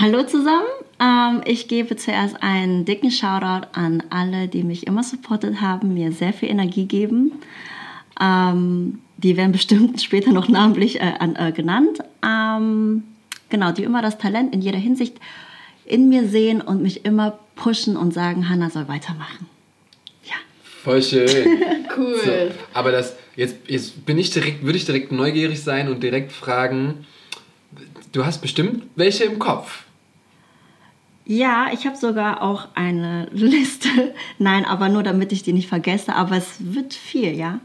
Hallo zusammen. Ähm, ich gebe zuerst einen dicken Shoutout an alle, die mich immer supportet haben, mir sehr viel Energie geben. Ähm, die werden bestimmt später noch namentlich äh, an, äh, genannt. Ähm, genau, die immer das Talent in jeder Hinsicht in mir sehen und mich immer pushen und sagen, Hannah soll weitermachen. Ja. Voll schön. cool. So, aber das, jetzt, jetzt bin ich direkt, würde ich direkt neugierig sein und direkt fragen, du hast bestimmt welche im Kopf. Ja, ich habe sogar auch eine Liste. Nein, aber nur damit ich die nicht vergesse. Aber es wird viel, ja.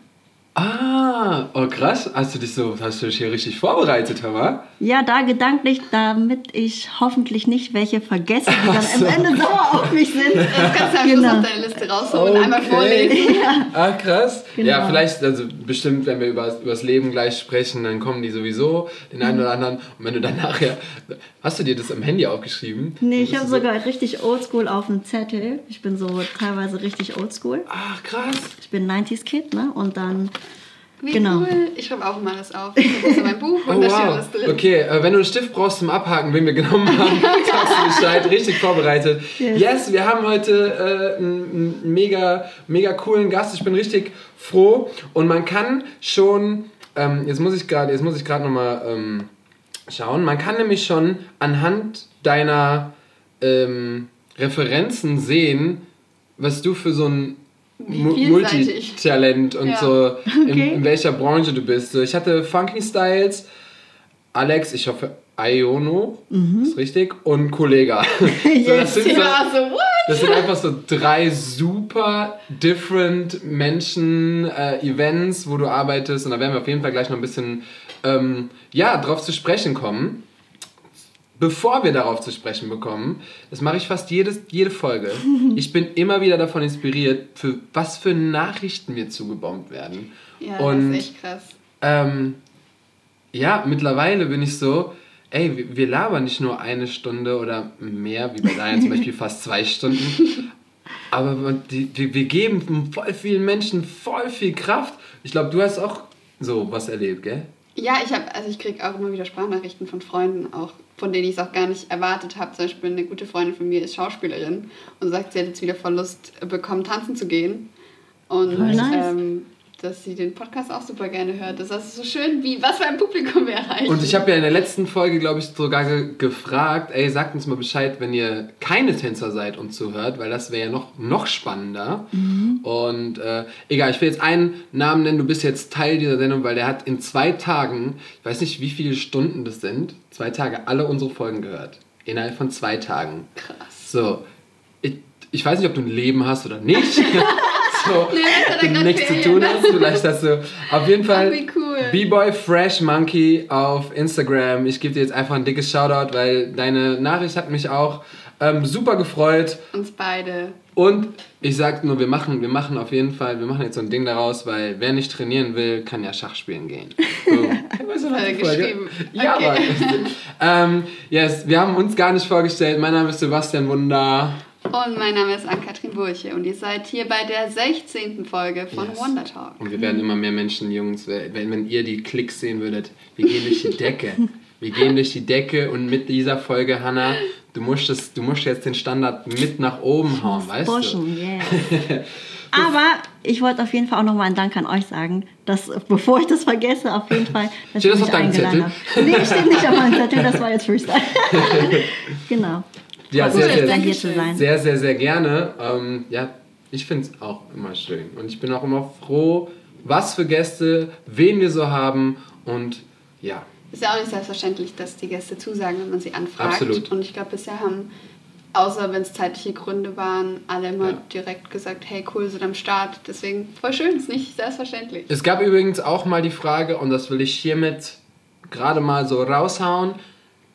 Ah, oh krass. Hast du dich so, hast du dich hier richtig vorbereitet, Hammer? Ja, da gedanklich, damit ich hoffentlich nicht welche vergesse, die dann so. am Ende sauer auf mich sind. Das kannst du am Schluss Genau. auf deine Liste rausholen und Okay. einmal vorlesen. Ah, krass. Genau. Ja, vielleicht, also bestimmt, wenn wir über, über das Leben gleich sprechen, dann kommen die sowieso, den einen oder anderen. Und wenn du dann nachher, hast du dir das am Handy aufgeschrieben? Nee, ich habe so- sogar richtig oldschool auf dem Zettel. Ich bin so teilweise richtig oldschool. Ach, krass. Ich bin 90s-Kid, ne? Und dann, Wie Genau. cool. Ich schreibe auch immer alles auf. Das in meinem Buch und Oh, da steht alles drin. Okay, äh, wenn du einen Stift brauchst zum Abhaken, wen wir genommen haben, sagst du Bescheid. Richtig vorbereitet. Yes. Yes, wir haben heute äh, einen, mega, mega coolen Gast. Ich bin richtig froh. Und man kann schon, ähm, jetzt muss ich gerade, jetzt muss ich gerade nochmal ähm, schauen. Man kann nämlich schon anhand deiner ähm, Referenzen sehen, was du für so ein. Multitalent und Ja. so in, Okay. in welcher Branche du bist. So, ich hatte Funky Styles, Alex, ich hoffe Iono, ist richtig, und Kollega. so, das, sind so, das sind einfach so drei super different Menschen, äh, Events, wo du arbeitest. Und da werden wir auf jeden Fall gleich noch ein bisschen ähm, ja, drauf zu sprechen kommen. Bevor wir darauf zu sprechen bekommen, das mache ich fast jedes, jede Folge. Ich bin immer wieder davon inspiriert, für was für Nachrichten mir zugebombt werden. Ja, Und- das ist echt krass. Ähm, ja, mittlerweile bin ich so, ey, wir- labern nicht nur eine Stunde oder mehr, wie bei Daniel zum Beispiel fast zwei Stunden. Aber wir geben voll vielen Menschen voll viel Kraft. Ich glaube, du hast auch so was erlebt, gell? Ja, ich habe, also ich kriege auch immer wieder Sprachnachrichten von Freunden, auch von denen ich es auch gar nicht erwartet habe. Zum Beispiel eine gute Freundin von mir ist Schauspielerin und sagt, sie hat jetzt wieder voll Lust bekommen, tanzen zu gehen. Und nice. ähm, dass sie den Podcast auch super gerne hört. Das ist also so schön, wie was für ein Publikum wir erreichen. Und ich habe ja in der letzten Folge, glaube ich, sogar ge gefragt, ey, sagt uns mal Bescheid, wenn ihr keine Tänzer seid und zuhört, weil das wäre ja noch, noch spannender. Und äh, egal, ich will jetzt einen Namen nennen, du bist jetzt Teil dieser Sendung, weil der hat in zwei Tagen, ich weiß nicht, wie viele Stunden das sind, zwei Tage alle unsere Folgen gehört. Innerhalb von zwei Tagen. Krass. So, ich, ich weiß nicht, ob du ein Leben hast oder nicht. so, grad nichts zu tun hast. Vielleicht hast du auf jeden Fall cool. B-Boy Fresh Monkey auf Instagram. Ich gebe dir jetzt einfach ein dickes Shoutout, weil deine Nachricht hat mich auch ähm, super gefreut. Uns beide. Und ich sag nur, wir machen, wir machen auf jeden Fall, wir machen jetzt so ein Ding daraus, weil wer nicht trainieren will, kann ja Schach spielen gehen. So. Weißt du Folge? geschrieben. Ja, Okay. Mann. ähm, yes, wir haben uns gar nicht vorgestellt. Mein Name ist Sebastian Wunder. Und mein Name ist Ann-Kathrin Burche und ihr seid hier bei der 16. Folge von Yes. Wonder Talk. Und wir werden immer mehr Menschen, Jungs, wenn, wenn ihr die Klicks sehen würdet, wir gehen durch die Decke. Wir gehen durch die Decke und mit dieser Folge, Hannah, du musst, das, du musst jetzt den Standard mit nach oben hauen, weißt du? Burschen, yeah. Aber ich wollte auf jeden Fall auch nochmal einen Dank an euch sagen, dass, bevor ich das vergesse, auf jeden Fall, dass Steht ihr das auf deinem eingeladen habt. Nee, steht nicht auf meinem Zettel, das war jetzt Freestyle. genau. Ja, sehr, sehr, sehr, hier zu sein. sehr, sehr, sehr gerne. Ähm, ja, ich finde es auch immer schön. Und ich bin auch immer froh, was für Gäste, wen wir so haben. Und ja, Ist ja auch nicht selbstverständlich, dass die Gäste zusagen, wenn man sie anfragt. Absolut. Und ich glaube, bisher haben, außer wenn es zeitliche Gründe waren, alle immer Ja. direkt gesagt, hey cool, sind am Start. Deswegen voll schön, ist nicht selbstverständlich. Es gab übrigens auch mal die Frage, und das will ich hiermit gerade mal so raushauen,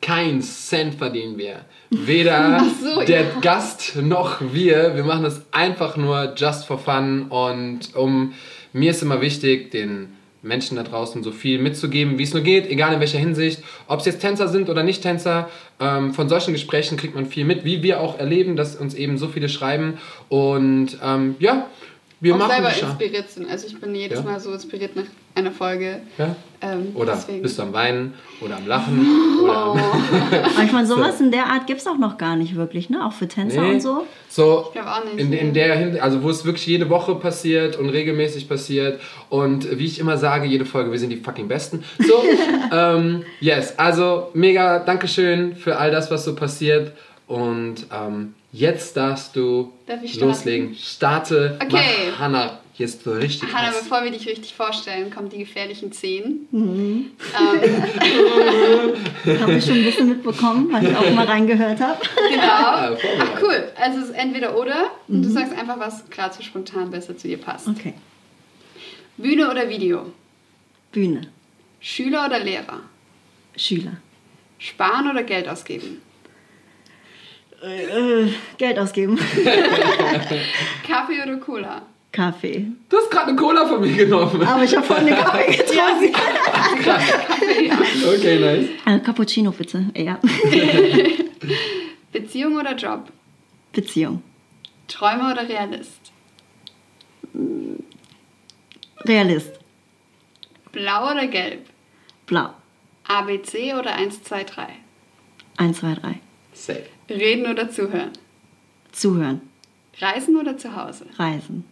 kein Cent verdienen wir. Weder so, der ja. Gast noch wir. Wir machen das einfach nur just for fun. Und um mir ist immer wichtig, den Menschen da draußen so viel mitzugeben, wie es nur geht, egal in welcher Hinsicht. Ob es jetzt Tänzer sind oder nicht Tänzer, ähm, von solchen Gesprächen kriegt man viel mit, wie wir auch erleben, dass uns eben so viele schreiben. Und ähm, ja, Wir auch machen selber Schau. inspiriert sind. Also ich bin jedes Ja. Mal so inspiriert nach einer Folge. Ja? Ähm, Oder deswegen. bist du am Weinen oder am Lachen oder am Aber ich meine, sowas in der Art gibt es auch noch gar nicht wirklich, ne? Auch für Tänzer Nee. und so. So, Ich auch nicht, in, in der Hinsicht, also wo es wirklich jede Woche passiert und regelmäßig passiert und wie ich immer sage, jede Folge, wir sind die fucking Besten. So, ähm, yes, also mega, Dankeschön für all das, was so passiert und ähm, jetzt darfst du Darf ich starten? loslegen. Starte, Okay. mach Hannah jetzt so richtig Hanna, heiß. bevor wir dich richtig vorstellen, kommen die gefährlichen Zehn. Mhm. Ähm, Habe ich schon ein bisschen mitbekommen, weil ich auch mal reingehört habe. genau. Ach cool. Also es ist entweder oder und du sagst einfach, was gerade so spontan besser zu dir passt. Okay. Bühne oder Video? Bühne. Schüler oder Lehrer? Schüler. Sparen oder Geld ausgeben? Äh, Geld ausgeben. Kaffee oder Cola? Kaffee. Du hast gerade eine Cola von mir genommen. Aber ich habe vorhin einen Kaffee getrunken. Kaffee, ja. Okay, nice. Äh, Cappuccino bitte. Ja. Beziehung oder Job? Beziehung. Träumer oder Realist? Realist. Blau oder Gelb? Blau. ABC oder 1, 2, 3? 1, 2, 3. Safe. Reden oder zuhören? Zuhören. Reisen oder zu Hause? Reisen.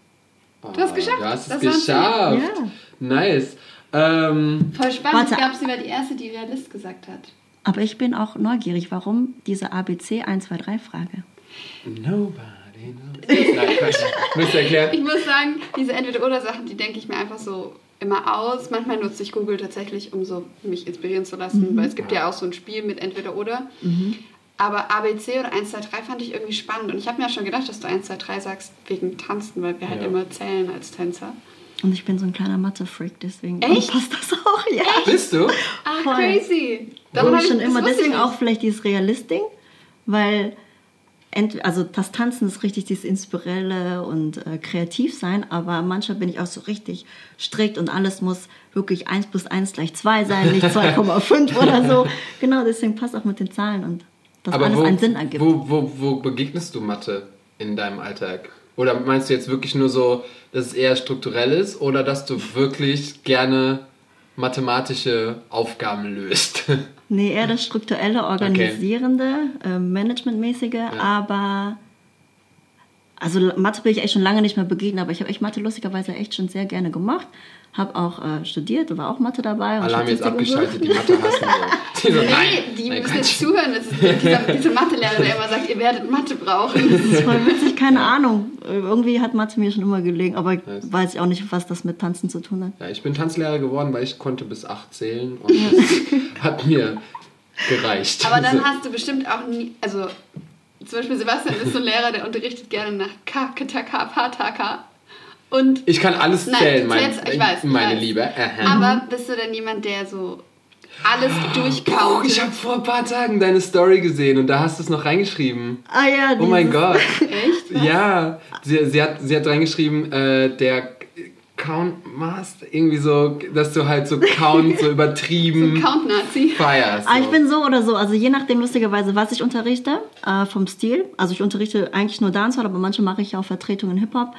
Du hast geschafft. Du hast es geschafft. Ja. Nice. Ähm, Voll spannend. Warte. Ich glaube, sie war die Erste, die Realist gesagt hat. Aber ich bin auch neugierig, warum diese ABC 1, 2, 3 Frage. nobody knows. Nein, erklären. Ich muss sagen, diese Entweder-Oder-Sachen, die denke ich mir einfach so immer aus. Manchmal nutze ich Google tatsächlich, um so mich inspirieren zu lassen, weil es gibt ja auch so ein Spiel mit Entweder-Oder. Aber ABC oder 1, 2, 3 fand ich irgendwie spannend. Und ich habe mir auch schon gedacht, dass du 1, 2, 3 sagst wegen Tanzen, weil wir halt Ja. immer zählen als Tänzer. Und ich bin so ein kleiner Mathe-Freak, deswegen Echt? passt das auch. Ja. Bist du? Ah, Voll. crazy. Darum hab ich schon das immer, ich deswegen auch vielleicht dieses Realist-Ding, weil ent, also das Tanzen ist richtig dieses Inspirelle und äh, kreativ sein, aber manchmal bin ich auch so richtig strikt und alles muss wirklich 1 plus 1 gleich 2 sein, nicht 2,5 oder so. Genau, deswegen passt auch mit den Zahlen und dass Aber alles wo, einen Sinn ergibt. wo, wo, wo begegnest du Mathe in deinem Alltag? Oder meinst du jetzt wirklich nur so, dass es eher strukturell ist oder dass du wirklich gerne mathematische Aufgaben löst? Nee, eher das strukturelle, organisierende, äh, managementmäßige, aber also Mathe bin ich echt schon lange nicht mehr begegnet, aber ich habe echt Mathe lustigerweise echt schon sehr gerne gemacht. Habe auch äh, studiert, war auch Mathe dabei. und Alle haben jetzt abgeschaltet, die Mathe hassen. So. Die so, Nee, nein, die nein, müssen jetzt zuhören. Das ist dieser, dieser Mathelehrer, der immer sagt, ihr werdet Mathe brauchen. Das ist voll witzig, keine Ahnung. Irgendwie hat Mathe mir schon immer gelegen, aber ich Nice. weiß ich auch nicht, was das mit Tanzen zu tun hat. Ja, ich bin Tanzlehrer geworden, weil ich konnte bis acht zählen und das hat mir gereicht. Aber dann So. hast du bestimmt auch nie, also zum Beispiel Sebastian ist so ein Lehrer, der unterrichtet gerne nach K, Ketaka, Pataka. Und, ich kann alles Nein, zählen, mein, zählst- ich weiß, ich meine weiß. Liebe. Aha. aber bist du denn jemand, der so alles Puh, durchkaut? ich habe vor ein paar Tagen deine Story gesehen und da hast du es noch reingeschrieben. Ah ja, Oh mein Gott. Echt? Ja, sie, sie, hat, sie hat reingeschrieben, äh, der Count Master, irgendwie so, dass du halt so Count so übertrieben Count-Nazi. feierst. Ah, ich so. bin so oder so. Also je nachdem lustigerweise, was ich unterrichte, äh, vom Stil. Also ich unterrichte eigentlich nur Dancehall, aber manchmal mache ich auch Vertretungen Hip-Hop.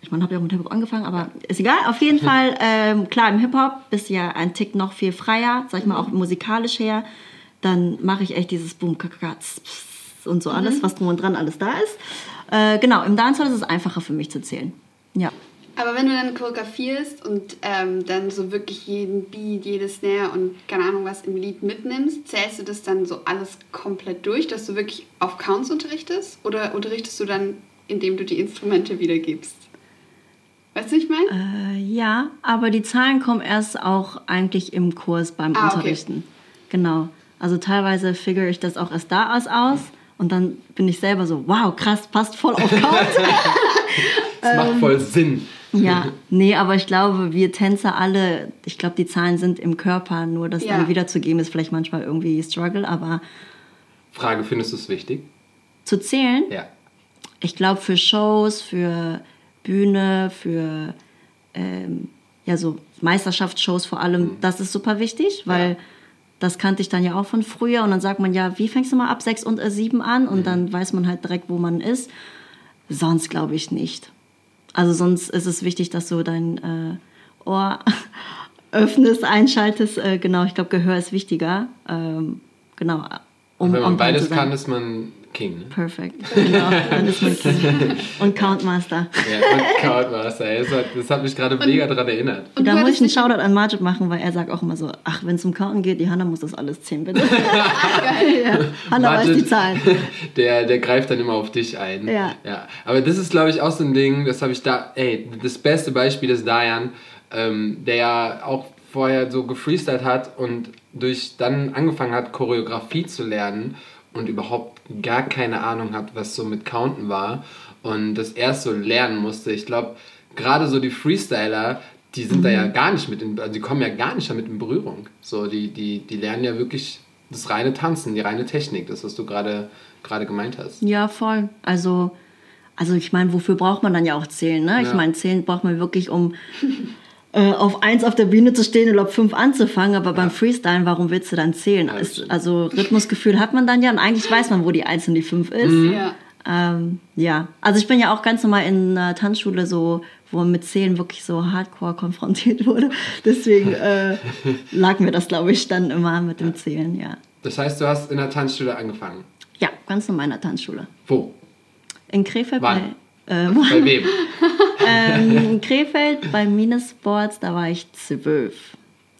Ich meine, habe ja auch mit Hip-Hop angefangen, aber ist egal. Auf jeden Fall, ähm, klar, im Hip-Hop bist du ja ein Tick noch viel freier, sag ich mal, auch musikalisch her. Dann mache ich echt dieses Boom, Kakaka, tss, pss und so alles, was drum und dran alles da ist. Äh, genau, im Dancehall ist es einfacher für mich zu zählen. Ja. Aber wenn du dann choreografierst und ähm, dann so wirklich jeden Beat, jedes Snare und keine Ahnung was im Lied mitnimmst, zählst du das dann so alles komplett durch, dass du wirklich auf Counts unterrichtest? Oder unterrichtest du dann, indem du die Instrumente wiedergibst? Weißt du, was ich meine? Äh, ja, aber die Zahlen kommen erst auch eigentlich im Kurs beim Ah, okay. Unterrichten. Genau. Also teilweise figure ich das auch erst da aus aus und dann bin ich selber so, wow, krass, passt voll auf Count. Das ähm, macht voll Sinn. ja, nee, aber ich glaube, wir Tänzer alle, ich glaube, die Zahlen sind im Körper, nur das Ja. dann wiederzugeben ist vielleicht manchmal irgendwie Struggle, aber Frage, findest du es wichtig? zu zählen, Ja. ich glaube für Shows, für Bühne, für ähm, ja so Meisterschaftsshows vor allem, das ist super wichtig, weil Ja. das kannte ich dann ja auch von früher und dann sagt man ja, wie fängst du mal ab sechs und äh, sieben an und Mhm. dann weiß man halt direkt, wo man ist. Sonst glaube ich nicht. Also sonst ist es wichtig, dass du dein äh, Ohr öffnest, einschaltest. Äh, genau, ich glaube, Gehör ist wichtiger. Ähm, genau. Um, Wenn man time beides kann, ist man King. Ne? Perfekt. Genau, dann ist man King. Und Countmaster. Ja, und Cloudmaster. ey, Das hat, das hat mich gerade mega daran erinnert. Und da muss ich einen Shoutout an Majid machen, weil er sagt auch immer so, ach, wenn es um Counten geht, die Hanna muss das alles zählen, bitte. ja, Hanna weiß Majid, die Zahlen. Der, der greift dann immer auf dich ein. Ja. ja. Aber das ist, glaube ich, auch so ein Ding, das habe ich da, ey, das beste Beispiel ist Dayan, ähm, der ja auch vorher so gefreestylt hat und durch dann angefangen hat, Choreografie zu lernen und überhaupt gar keine Ahnung hat, was so mit Counten war und das erst so lernen musste. Ich glaube, gerade so die Freestyler, die sind da ja gar nicht mit in, also die kommen ja gar nicht damit in Berührung. So, die, die, die lernen ja wirklich das reine Tanzen, die reine Technik, das, was du gerade gerade gemeint hast. Ja, voll. Also, also ich meine, wofür braucht man dann ja auch Zählen? Ne? Ich Ja. meine, Zählen braucht man wirklich, um äh, auf eins auf der Bühne zu stehen oder auf fünf anzufangen. Aber beim Freestylen, warum willst du dann zählen? stimmt. also Rhythmusgefühl hat man dann ja und eigentlich weiß man, wo die eins und die fünf ist. Ja. Ähm, ja, also ich bin ja auch ganz normal in einer Tanzschule so, wo man mit Zählen wirklich so hardcore konfrontiert wurde. Deswegen äh, lag mir das, glaube ich, dann immer mit dem Zählen, ja. Das heißt, du hast in der Tanzschule angefangen. Ja, ganz normal in der Tanzschule. Wo? In Krefeld Wann? bei, äh, Bei wem? Ähm, in Krefeld bei Minisports, da war ich zwölf.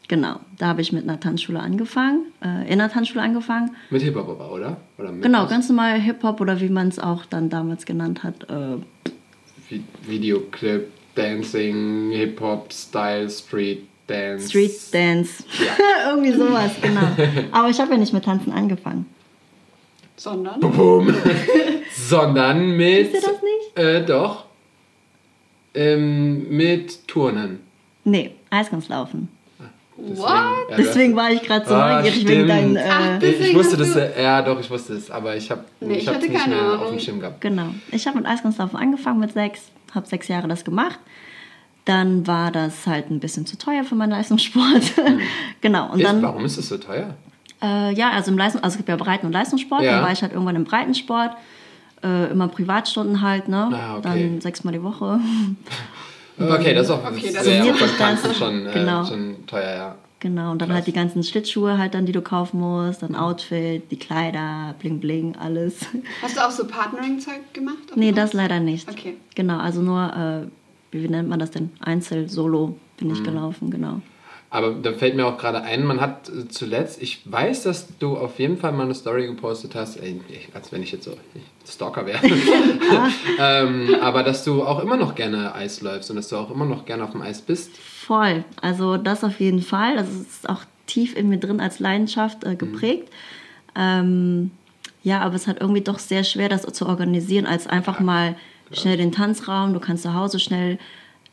Genau, da habe ich mit einer Tanzschule angefangen, äh, in einer Tanzschule angefangen. Mit Hip-Hop aber, oder? oder mit Genau, was? ganz normal Hip-Hop oder wie man es auch dann damals genannt hat. Äh, Vi- Videoclip, Dancing, Hip-Hop, Style, Street Dance. Street Dance. Irgendwie sowas, genau. Aber ich habe ja nicht mit Tanzen angefangen. Sondern? Boom. Sondern mit. Wisst ihr das nicht? Äh, doch. Ähm, mit Turnen. Nee, Eiskunstlaufen. Deswegen, What? ja, Deswegen war ich gerade so Ah, neugierig stimmt. wegen deinen. Ach, Äh, hast- ich wusste das, äh, ja doch, ich wusste es, aber ich habe Nee, ich ich hab's nicht keine mehr auf Ahnung. dem Schirm gehabt. genau. Ich habe mit Eiskunstlaufen angefangen mit sechs, habe sechs Jahre das gemacht. Dann war das halt ein bisschen zu teuer für meinen Leistungssport. genau. Und Ist, dann, warum ist es so teuer? Äh, ja, also im Leistung, also es gibt ja Breiten- und Leistungssport. Ja. Dann war ich halt irgendwann im Breitensport. Äh, immer Privatstunden halt, ne? Ah, okay. Dann sechsmal die Woche. Okay, das ist auch Okay, das sehr. Tanzen schon, äh, Genau. schon teuer, ja. Genau, und dann Krass. halt die ganzen Schlittschuhe halt dann, die du kaufen musst, dann Outfit, die Kleider, bling bling, alles. Hast du auch so Partnering-Zeug gemacht? nee, das leider nicht. Okay. Genau, also nur, äh, wie, wie nennt man das denn? Einzel, Solo bin Mhm. ich gelaufen, genau. Aber da fällt mir auch gerade ein, man hat äh, zuletzt, ich weiß, dass du auf jeden Fall mal eine Story gepostet hast, ey, ich- als wenn ich jetzt so Stalker wäre, ähm, aber dass du auch immer noch gerne Eis läufst und dass du auch immer noch gerne auf dem Eis bist. Voll. Also das auf jeden Fall. Das ist auch tief in mir drin als Leidenschaft äh, geprägt. Ähm, ja, aber es ist halt irgendwie doch sehr schwer, das zu organisieren, als einfach mal schnell den Tanzraum. Du kannst zu Hause schnell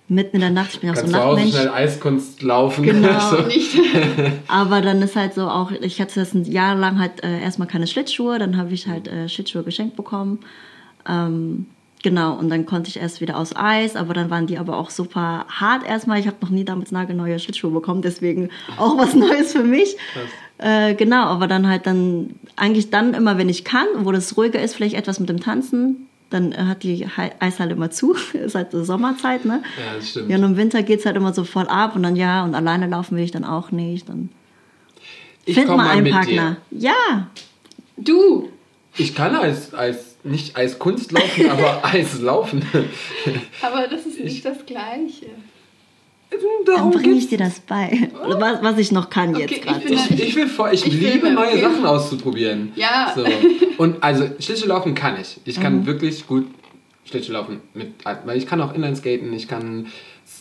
mitten in der Nacht, ich bin ja auch so Kannst ein zu Hause Nachtmensch. schnell Eiskunst laufen. Genau. so. Nicht. Aber dann ist halt so auch, ich hatte das ein Jahr lang halt äh, erstmal keine Schlittschuhe, dann habe ich halt äh, Schlittschuhe geschenkt bekommen. Ähm, genau, und dann konnte ich erst wieder aus Eis, aber dann waren die aber auch super hart erstmal. Ich habe noch nie damals nagelneue Schlittschuhe bekommen, deswegen auch was Neues für mich. Äh, genau, aber dann halt dann, eigentlich dann immer, wenn ich kann, wo das ruhiger ist, vielleicht etwas mit dem Tanzen, dann äh, hat die Eishalle immer zu. ist halt so Sommerzeit, ne? Ja, das stimmt. Ja, und im Winter geht es halt immer so voll ab und dann ja, und alleine laufen will ich dann auch nicht. Dann Ich find komm mal mal einen mit Partner. Ja, Du! Ich kann Eis, Eis, nicht Eiskunst laufen, aber Eis laufen. Aber das ist nicht das Gleiche. Dann Darum bringe geht's ich dir das bei. Was, was ich noch kann Okay, jetzt ich gerade. Ich, will voll, ich, Ich liebe neue okay. Sachen auszuprobieren. Ja. So. Und also Schlittschuhlaufen kann ich. Ich kann Mhm. wirklich gut Schlittschuhlaufen mit, weil ich kann auch Inlineskaten, ich kann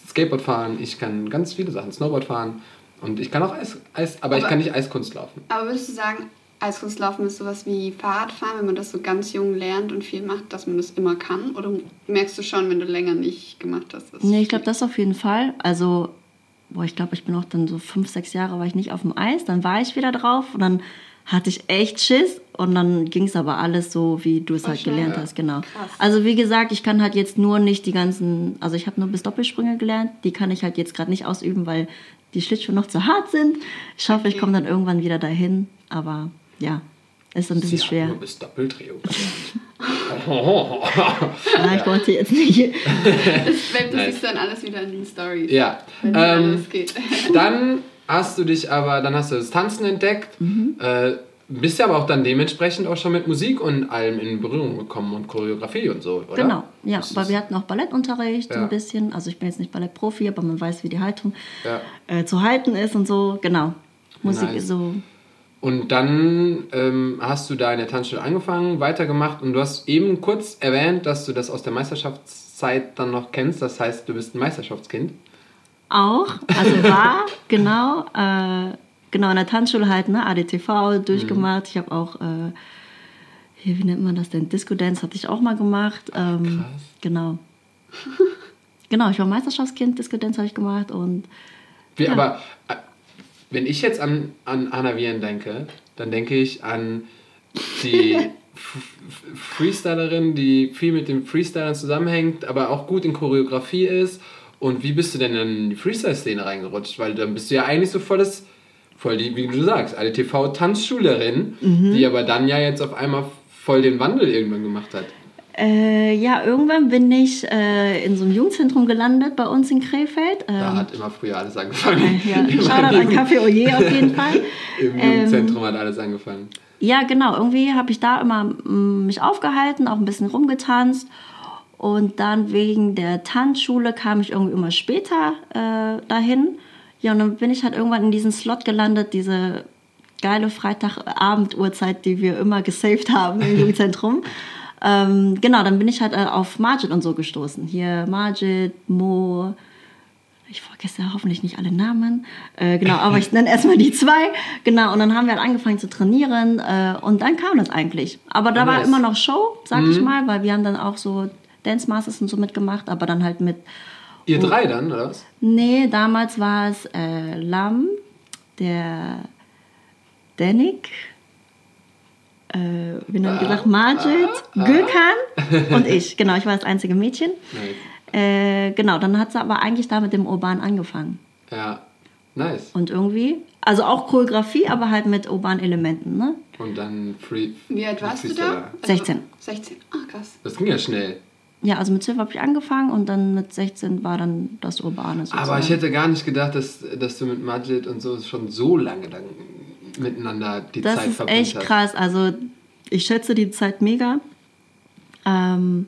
Skateboard fahren, ich kann ganz viele Sachen, Snowboard fahren und ich kann auch Eis, Eis aber, ich Aber- kann nicht Eiskunst laufen. Aber würdest du sagen, Eiskunstlaufen ist sowas wie Fahrradfahren, wenn man das so ganz jung lernt und viel macht, dass man das immer kann? Oder merkst du schon, wenn du länger nicht gemacht hast? dass- Nee, ich glaube, das auf jeden Fall. Also, boah, ich glaube, ich bin auch dann so fünf, sechs Jahre war ich nicht auf dem Eis. Dann war ich wieder drauf und dann hatte ich echt Schiss. Und dann ging es aber alles so, wie du es halt gelernt hast, genau. Krass. Also wie gesagt, ich kann halt jetzt nur nicht die ganzen, also ich habe nur bis Doppelsprünge gelernt. Die kann ich halt jetzt gerade nicht ausüben, weil die Schlittschuhe noch zu hart sind. Ich hoffe, ich Okay. komme dann irgendwann wieder dahin. Aber ja, ist ein bisschen Sie schwer. nur bis Doppeldrehung. Ja, ich wollte jetzt nicht. Das, das Nice. siehst du dann alles wieder in den Stories. ja. Wenn Ähm, alles geht. dann hast du dich aber, dann hast du das Tanzen entdeckt. Mhm. Äh, bist ja aber auch dann dementsprechend auch schon mit Musik und allem in Berührung gekommen und Choreografie und so, oder? Genau, ja, Das weil wir hatten auch Ballettunterricht Ja. ein bisschen. Also ich bin jetzt nicht Ballettprofi, aber man weiß, wie die Haltung Ja. äh, zu halten ist und so. Genau. Musik Nice. ist so. Und dann ähm, hast du da in der Tanzschule angefangen, weitergemacht und du hast eben kurz erwähnt, dass du das aus der Meisterschaftszeit dann noch kennst. Das heißt, du bist ein Meisterschaftskind. Auch, also war, genau, äh, genau in der Tanzschule halt, ne, ADTV durchgemacht. Ich habe auch, äh, hier, wie nennt man das denn? Disco Dance hatte ich auch mal gemacht. Ähm, Krass. Genau. genau, ich war Meisterschaftskind, Disco Dance habe ich gemacht und Wie, Ja. Aber äh, wenn ich jetzt an, an Anna Viren denke, dann denke ich an die Freestylerin, die viel mit den Freestylern zusammenhängt, aber auch gut in Choreografie ist. Und wie bist du denn in die Freestyle-Szene reingerutscht? Weil dann bist du ja eigentlich so volles, voll die, wie du sagst, eine TV-Tanzschülerin, Mhm. die aber dann ja jetzt auf einmal voll den Wandel irgendwann gemacht hat. Äh, ja, irgendwann bin ich äh, in so einem Jugendzentrum gelandet bei uns in Krefeld. Da Ähm, hat immer früher alles angefangen. ja, Shoutout an Café Oyer auf jeden Fall. Im Ähm, Jugendzentrum hat alles angefangen. Ja, genau. Irgendwie habe ich da immer mm, mich aufgehalten, auch ein bisschen rumgetanzt. Und dann wegen der Tanzschule kam ich irgendwie immer später äh, dahin. Ja, und dann bin ich halt irgendwann in diesen Slot gelandet, diese geile Freitagabend-Uhrzeit, die wir immer gesaved haben im Jugendzentrum. Ähm, genau, dann bin ich halt äh, auf Majid und so gestoßen. Hier Majid, Mo, ich vergesse hoffentlich nicht alle Namen. Äh, genau, aber ich nenne erstmal die zwei. Genau, und dann haben wir halt angefangen zu trainieren äh, und dann kam das eigentlich. Aber da war Nice. immer noch Show, sag ich mal, weil wir haben dann auch so Dance Masters und so mitgemacht, aber dann halt mit. Ihr drei dann, oder was? Nee, damals war es äh, Lam, der Danik, äh, wie nennt gesagt, Majid, Gökhan und ich. Genau, ich war das einzige Mädchen. Nice. Äh, genau, dann hat sie aber eigentlich da mit dem Urban angefangen. Ja, nice. Und irgendwie, also auch Choreografie, aber halt mit urbanen Elementen, ne? Und dann Free. Wie alt warst du da? Freestyler. Also, 16. 16. Ah, krass. Das ging ja schnell. Ja, also mit 12 habe ich angefangen und dann mit 16 war dann das Urbane sozusagen. Aber ich hätte gar nicht gedacht, dass, dass du mit Majid und so schon so lange dann miteinander die Das Zeit ist verbringt echt hast. krass. Also ich schätze die Zeit mega. Ähm,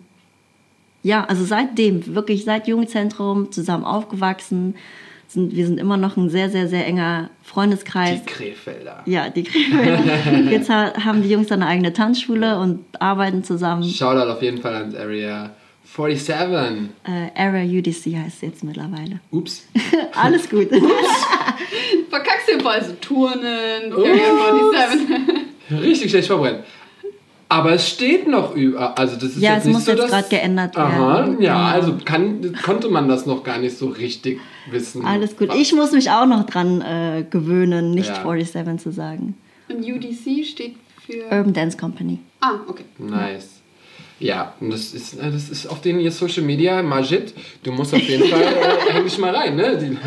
ja, also seitdem, wirklich seit Jugendzentrum zusammen aufgewachsen, sind wir sind immer noch ein sehr, sehr, sehr enger Freundeskreis. Die Krefelder. Ja, die Krefelder. Jetzt ha- haben die Jungs dann eine eigene Tanzschule und arbeiten zusammen. Shoutout auf jeden Fall ans Area 47. Äh, Area UDC heißt es jetzt mittlerweile. Ups. Alles gut. Verkackst du voll so Turnen, Ups. Area 47. Richtig schlecht vorbereitet. Aber es steht noch über. Also das ist Ja, jetzt es nicht muss so, jetzt grad geändert Aha, werden. ja, Genau. also kann, konnte man das noch gar nicht so richtig wissen. Alles gut. Ich muss mich auch noch dran äh, gewöhnen, nicht Ja. 47 zu sagen. Und UDC steht für. Urban Dance Company. Ah, okay. Nice. Ja, und das ist, äh, das ist auf den ihr Social Media, Majid, du musst auf jeden Fall, äh, häng dich mal rein, ne? Die,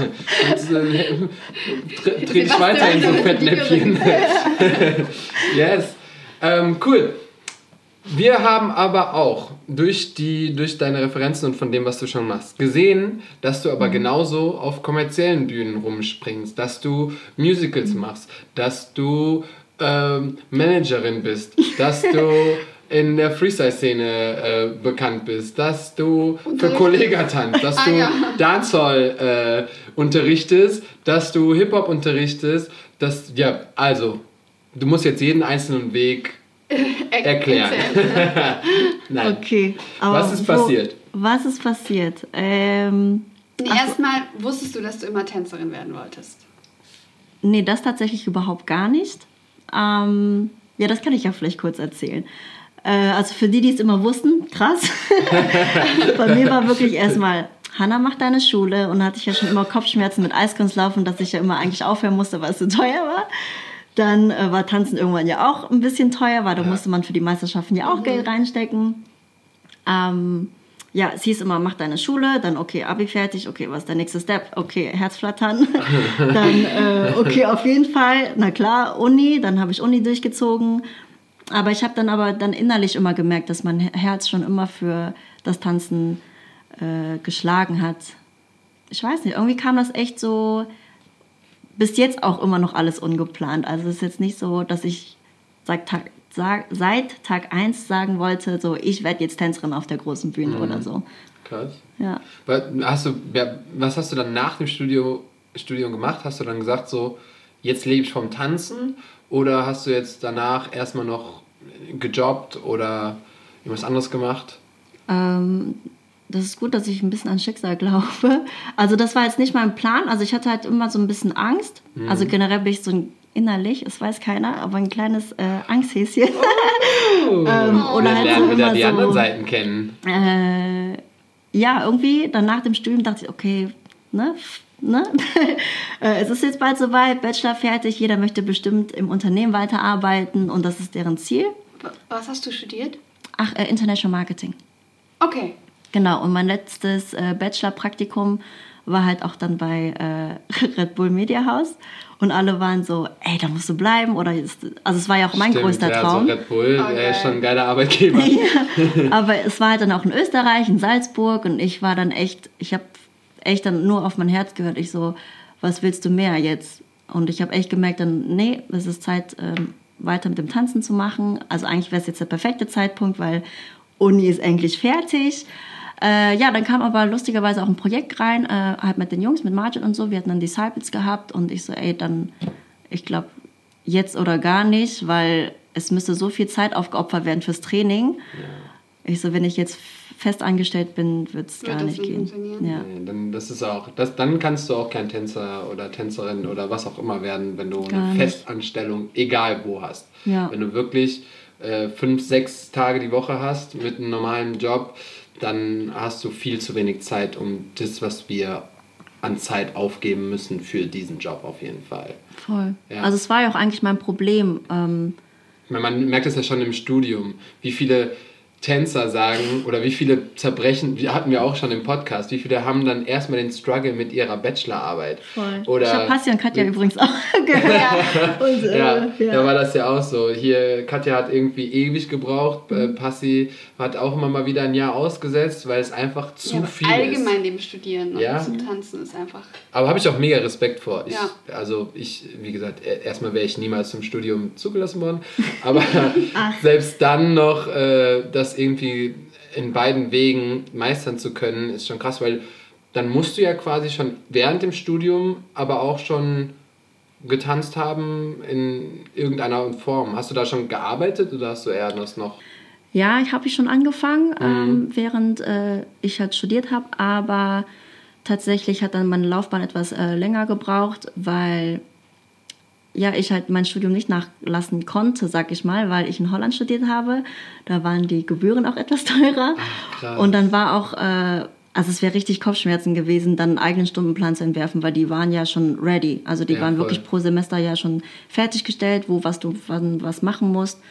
sonst, äh, dreh, dreh dich weiter in so Fettnäpfchen. yes. Ähm, cool. Wir haben aber auch durch, die, durch deine Referenzen und von dem, was du schon machst, gesehen, dass du aber genauso auf kommerziellen Bühnen rumspringst, dass du Musicals machst, dass du ähm, Managerin bist, dass du in der Freestyle-Szene äh, bekannt bist, dass du für. Kollega tanzt, dass Ah, du ja. Dancehall äh, unterrichtest, dass du Hip-Hop unterrichtest, dass, ja, also, du musst jetzt jeden einzelnen Weg Er erklären. Nein. Okay. Was ist passiert? Was ist passiert? Ähm, Nee. Erstmal wusstest du, dass du immer Tänzerin werden wolltest. nee, das tatsächlich überhaupt gar nicht. Ähm, ja, das kann ich ja vielleicht kurz erzählen. Äh, also für die, die es immer wussten, krass. Bei mir war wirklich erstmal, Hanna macht deine Schule und hatte ich ja schon immer Kopfschmerzen mit Eiskunstlaufen, dass ich ja immer eigentlich aufhören musste, weil es so teuer war. Dann äh, war Tanzen irgendwann ja auch ein bisschen teuer, weil da musste man für die Meisterschaften ja auch Geld reinstecken. Ähm, ja, es hieß immer, mach deine Schule, dann okay, Abi fertig, okay, was ist der nächste Step? Okay, Herzflattern. dann, äh, okay, auf jeden Fall, na klar, Uni, dann habe ich Uni durchgezogen. Aber ich habe dann aber dann innerlich immer gemerkt, dass mein Herz schon immer für das Tanzen äh, geschlagen hat. Ich weiß nicht, irgendwie kam das echt so bis jetzt auch immer noch alles ungeplant. Also es ist jetzt nicht so, dass ich seit Tag, seit Tag 1 sagen wollte, so ich werde jetzt Tänzerin auf der großen Bühne Mhm. oder so. Krass. Ja. Hast du, was hast du dann nach dem Studio, Studium gemacht? Hast du dann gesagt, so, jetzt lebe ich vom Tanzen? Oder hast du jetzt danach erstmal noch gejobbt oder irgendwas anderes gemacht? Ähm, das ist gut, dass ich ein bisschen an Schicksal glaube. Also das war jetzt nicht mein Plan. Also ich hatte halt immer so ein bisschen Angst. Mhm. Also generell bin ich so ein innerlich, es weiß keiner, aber ein kleines äh, Angsthäschen. Oh, oder wir halt lernen wieder die so- anderen Seiten kennen. äh, ja, irgendwie, dann nach dem Studium dachte ich, okay, ne, ne? Äh, es ist jetzt bald soweit, Bachelor fertig, jeder möchte bestimmt im Unternehmen weiterarbeiten und das ist deren Ziel. Wa- Was hast du studiert? Ach, äh, International Marketing. Okay. Genau, und mein letztes äh, Bachelor-Praktikum war halt auch dann bei äh, Red Bull Media House. Und alle waren so, ey, da musst du bleiben. Oder ist, also es war ja auch mein Stimmt, größter ja, Traum. So Red Bull, Okay. er ist schon ein geiler Arbeitgeber. Aber es war halt dann auch in Österreich, in Salzburg. Und ich war dann echt, ich habe echt dann nur auf mein Herz gehört. Ich so, was willst du mehr jetzt? Und ich habe echt gemerkt, dann, nee, es ist Zeit, ähm, weiter mit dem Tanzen zu machen. Also eigentlich wäre es jetzt der perfekte Zeitpunkt, weil Uni ist eigentlich fertig. Äh, ja, dann kam aber lustigerweise auch ein Projekt rein, äh, halt mit den Jungs, mit Margin und so. Wir hatten dann Disciples gehabt und ich so, ey, dann, ich glaube, jetzt oder gar nicht, weil es müsste so viel Zeit aufgeopfert werden fürs Training. Ich so, wenn ich jetzt fest angestellt bin, wird es gar das nicht gehen. Ja. Nee, Dann, das ist auch, das, dann kannst du auch kein Tänzer oder Tänzerin oder was auch immer werden, wenn du Gar eine nicht. Festanstellung, egal wo hast. Ja. Wenn du wirklich äh, fünf, sechs Tage die Woche hast mit einem normalen Job, dann hast du viel zu wenig Zeit, um das, was wir an Zeit aufgeben müssen für diesen Job auf jeden Fall. Voll. Ja. Also es war ja auch eigentlich mein Problem. Ähm, man merkt es ja schon im Studium, wie viele Tänzer sagen oder wie viele zerbrechen, die hatten wir auch schon im Podcast, wie viele haben dann erstmal den Struggle mit ihrer Bachelorarbeit. voll. Oder ich habe Passi und Katja übrigens auch gehört. Und, äh, Ja, ja. da war das ja auch so. Hier, Katja hat irgendwie ewig gebraucht. Mhm. Äh, Passi hat auch immer mal wieder ein Jahr ausgesetzt, weil es einfach zu Ja, viel allgemein ist. dem Studieren und Ja. zum Tanzen ist einfach. Aber habe ich auch mega Respekt vor. Ich, Ja. Also ich, wie gesagt, e- erstmal wäre ich niemals zum Studium zugelassen worden. Aber selbst dann noch äh, das irgendwie in beiden Wegen meistern zu können, ist schon krass, weil dann musst du ja quasi schon während dem Studium, aber auch schon getanzt haben in irgendeiner Form. Hast du da schon gearbeitet oder hast du eher das noch? Ja, ich habe ich schon angefangen, Mhm. ähm, während äh, ich halt studiert habe, aber tatsächlich hat dann meine Laufbahn etwas äh, länger gebraucht, weil ja, ich halt mein Studium nicht nachlassen konnte, sag ich mal, weil ich in Holland studiert habe. Da waren die Gebühren auch etwas teurer. krass. Und dann war auch, äh, also es wäre richtig Kopfschmerzen gewesen, dann einen eigenen Stundenplan zu entwerfen, weil die waren ja schon ready. Also die Ja, waren voll. wirklich pro Semester ja schon fertiggestellt, wo was du wann was machen musst.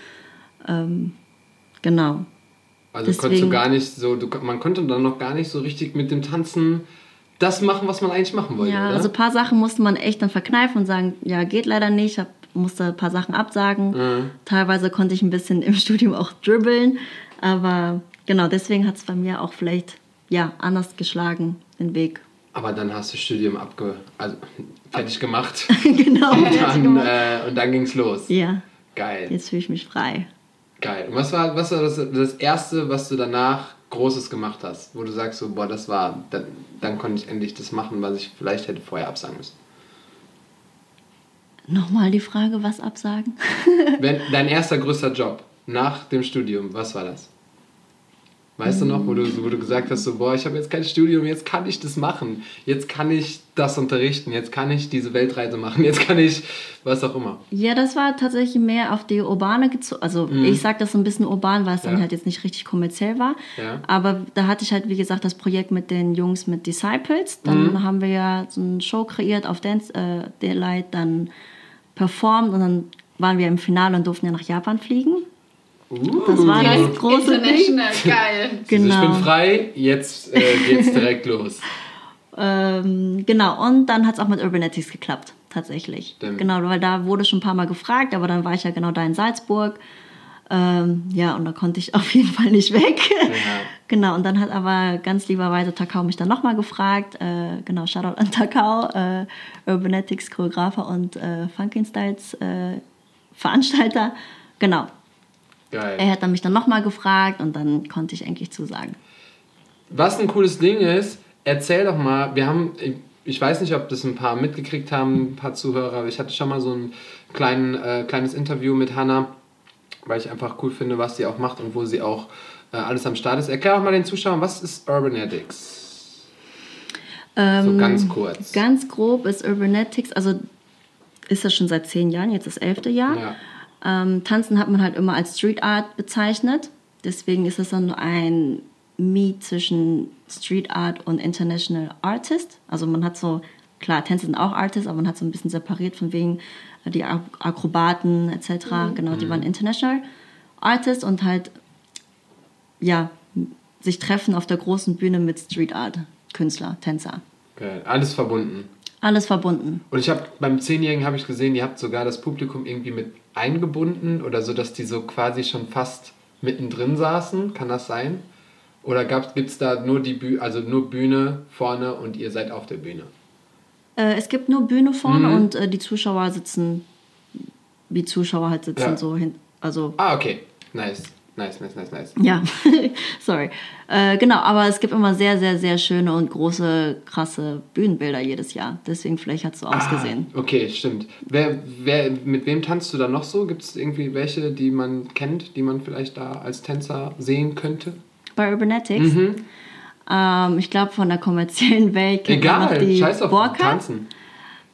Ähm, genau. Also konntest du Deswegen- gar nicht so, du, man konnte dann noch gar nicht so richtig mit dem Tanzen das machen, was man eigentlich machen wollte, Ja, oder? also ein paar Sachen musste man echt dann verkneifen und sagen, ja, geht leider nicht. Ich hab, musste ein paar Sachen absagen. Mhm. Teilweise konnte ich ein bisschen im Studium auch dribbeln. Aber genau, deswegen hat es bei mir auch vielleicht ja, anders geschlagen, den Weg. Aber dann hast du Studium abge also fertig gemacht. genau. dann, äh, und dann ging's los. Ja, Geil, jetzt fühle ich mich frei. geil. Und was war, was war das, das Erste, was du danach Großes gemacht hast? Wo du sagst so, boah, das war, dann, dann konnte ich endlich das machen, was ich vielleicht hätte vorher absagen müssen. Nochmal die Frage, was absagen? Wenn, dein erster größter Job nach dem Studium, was war das? Weißt du noch, wo du, wo du gesagt hast, so, boah, ich habe jetzt kein Studium, jetzt kann ich das machen. Jetzt kann ich das unterrichten, jetzt kann ich diese Weltreise machen, jetzt kann ich was auch immer. Ja, das war tatsächlich mehr auf die urbane gezogen. Also ich sage das so ein bisschen urban, weil es dann Mhm. Ja. halt jetzt nicht richtig kommerziell war. Ja. Aber da hatte ich halt, wie gesagt, das Projekt mit den Jungs mit Disciples. Dann Mhm. haben wir ja so eine Show kreiert auf Dance äh, Daylight, dann performt und dann waren wir im Finale und durften ja nach Japan fliegen. Das war das große Ding. Geil. Also ich Genau. bin frei, jetzt äh, geht's direkt los. Ähm, genau, und dann hat es auch mit Urbanetics geklappt, tatsächlich. Stimmt. Genau, weil da wurde schon ein paar Mal gefragt, aber dann war ich ja genau da in Salzburg. Ähm, ja, und da konnte ich auf jeden Fall nicht weg. Ja. genau, und dann hat aber ganz lieberweise Takao mich dann nochmal gefragt. Äh, genau, Shoutout an Takao, äh, Urbanetics Choreografer und äh, Funkin Styles äh, Veranstalter. Genau. Geil. Er hat dann mich dann nochmal gefragt und dann konnte ich eigentlich zusagen. Was ein cooles Ding ist, erzähl doch mal, wir haben, ich weiß nicht, ob das ein paar mitgekriegt haben, ein paar Zuhörer, aber ich hatte schon mal so ein kleinen, äh, kleines Interview mit Hannah, weil ich einfach cool finde, was sie auch macht und wo sie auch äh, alles am Start ist. Erklär auch mal den Zuschauern, was ist Urbanetics? so ganz kurz. Ganz grob ist Urbanetics, also ist das schon seit zehn Jahren, jetzt das elfte Jahr. Ja. Ähm, Tanzen hat man halt immer als Street Art bezeichnet. Deswegen ist es dann ein Meet zwischen Street Art und International Artist. Also man hat so, klar, Tänze sind auch Artists, aber man hat so ein bisschen separiert von wegen äh, die Ak- Akrobaten etc. Genau, die waren International Artists und halt, ja, sich treffen auf der großen Bühne mit Street Art Künstler, Tänzer. Geil. Alles verbunden. Alles verbunden. Und ich habe beim Zehnjährigen habe ich gesehen, ihr habt sogar das Publikum irgendwie mit eingebunden oder so, dass die so quasi schon fast mittendrin saßen. Kann das sein? Oder gibt es da nur die Bühne, also nur Bühne vorne und ihr seid auf der Bühne? Äh, es gibt nur Bühne vorne Mhm. und äh, die Zuschauer sitzen, wie Zuschauer halt sitzen Ja. so hin. Also, Ah, okay. Nice. Nice, nice, nice, nice. ja, sorry. Äh, genau, aber es gibt immer sehr, sehr, sehr schöne und große, krasse Bühnenbilder jedes Jahr. Deswegen vielleicht hat es so ausgesehen. Ah, okay, stimmt. Wer, wer, mit wem tanzt du da noch so? Gibt es irgendwie welche, die man kennt, die man vielleicht da als Tänzer sehen könnte? Bei Urbanetics, Mhm. ähm, ich glaube von der kommerziellen Welt kennt man noch Egal, die scheiß auf Borka. Tanzen.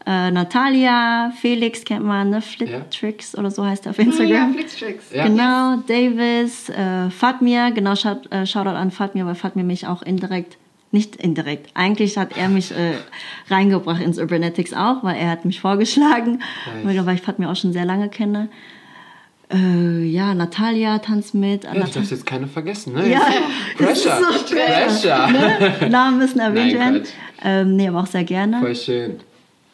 Äh, Natalia, Felix kennt man, ne? Ja. Flittrix oder so heißt er auf Ja, Instagram. Flixtricks. Ja. Genau, Davis, äh, Fatmir, genau, shout, äh, Shoutout an Fatmir, weil Fatmir mich auch indirekt, nicht indirekt, eigentlich hat er mich äh, reingebracht ins Urbanetics auch, weil er hat mich vorgeschlagen, Nice. weil ich Fatmir auch schon sehr lange kenne. Äh, ja, Natalia tanzt mit. Ja, ich darf jetzt keine vergessen, ne? Ja, Pressure. das ist so. Pressure. Ne? Namen müssen erwähnt werden. Ähm, nee, aber auch sehr gerne. Voll schön.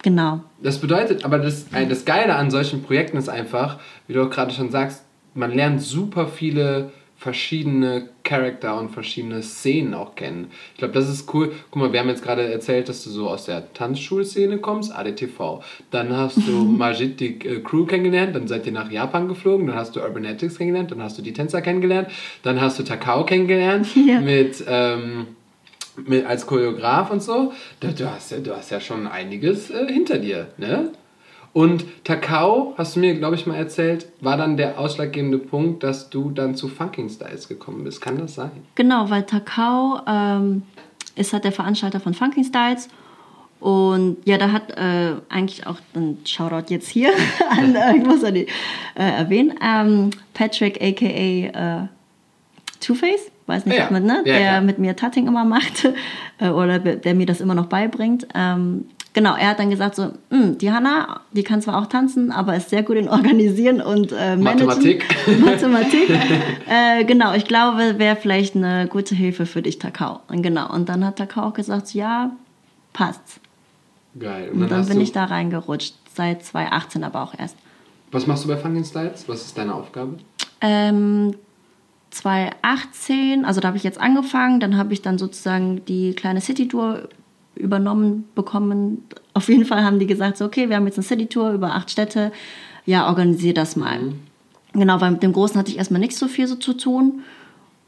Genau. Das bedeutet, aber das, äh, das Geile an solchen Projekten ist einfach, wie du auch gerade schon sagst, man lernt super viele verschiedene Charakter und verschiedene Szenen auch kennen. Ich glaube, das ist cool. Guck mal, wir haben jetzt gerade erzählt, dass du so aus der Tanzschulszene kommst, ADTV. Dann hast du Majid die äh, Crew kennengelernt, dann seid ihr nach Japan geflogen, dann hast du Urbanetics kennengelernt, dann hast du die Tänzer kennengelernt, dann hast du Takao kennengelernt Ja. mit, ähm, mit als Choreograf und so. Du, du, hast, ja, du hast ja schon einiges äh, hinter dir, ne? Und Takao, hast du mir, glaube ich, mal erzählt, war dann der ausschlaggebende Punkt, dass du dann zu Funking Styles gekommen bist. Kann das sein? Genau, weil Takao ähm, ist halt der Veranstalter von Funking Styles. Und ja, da hat äh, eigentlich auch ein Shoutout jetzt hier an, äh, ich muss ja die äh, erwähnen, ähm, Patrick aka äh, Two-Face, weiß nicht, Ja, ob man, ne? ja, der klar. mit mir Tutting immer macht äh, oder der mir das immer noch beibringt. Ähm, genau, er hat dann gesagt so, "Hm, die Hanna, die kann zwar auch tanzen, aber ist sehr gut in Organisieren und äh, Managen. Mathematik. Mathematik. äh, genau, ich glaube, wäre vielleicht eine gute Hilfe für dich, Takao. Und genau, und dann hat Takao auch gesagt, ja, passt. Geil. Und dann hast bin du, ich da reingerutscht, seit 2018 aber auch erst. Was machst du bei Funkin Styles? Was ist deine Aufgabe? Ähm, 2018, also da habe ich jetzt angefangen, dann habe ich dann sozusagen die kleine City-Tour übernommen bekommen. Auf jeden Fall haben die gesagt, so, okay, wir haben jetzt eine City-Tour über acht Städte, ja, organisier das mal. Genau, weil mit dem Großen hatte ich erstmal nichts so viel so zu tun.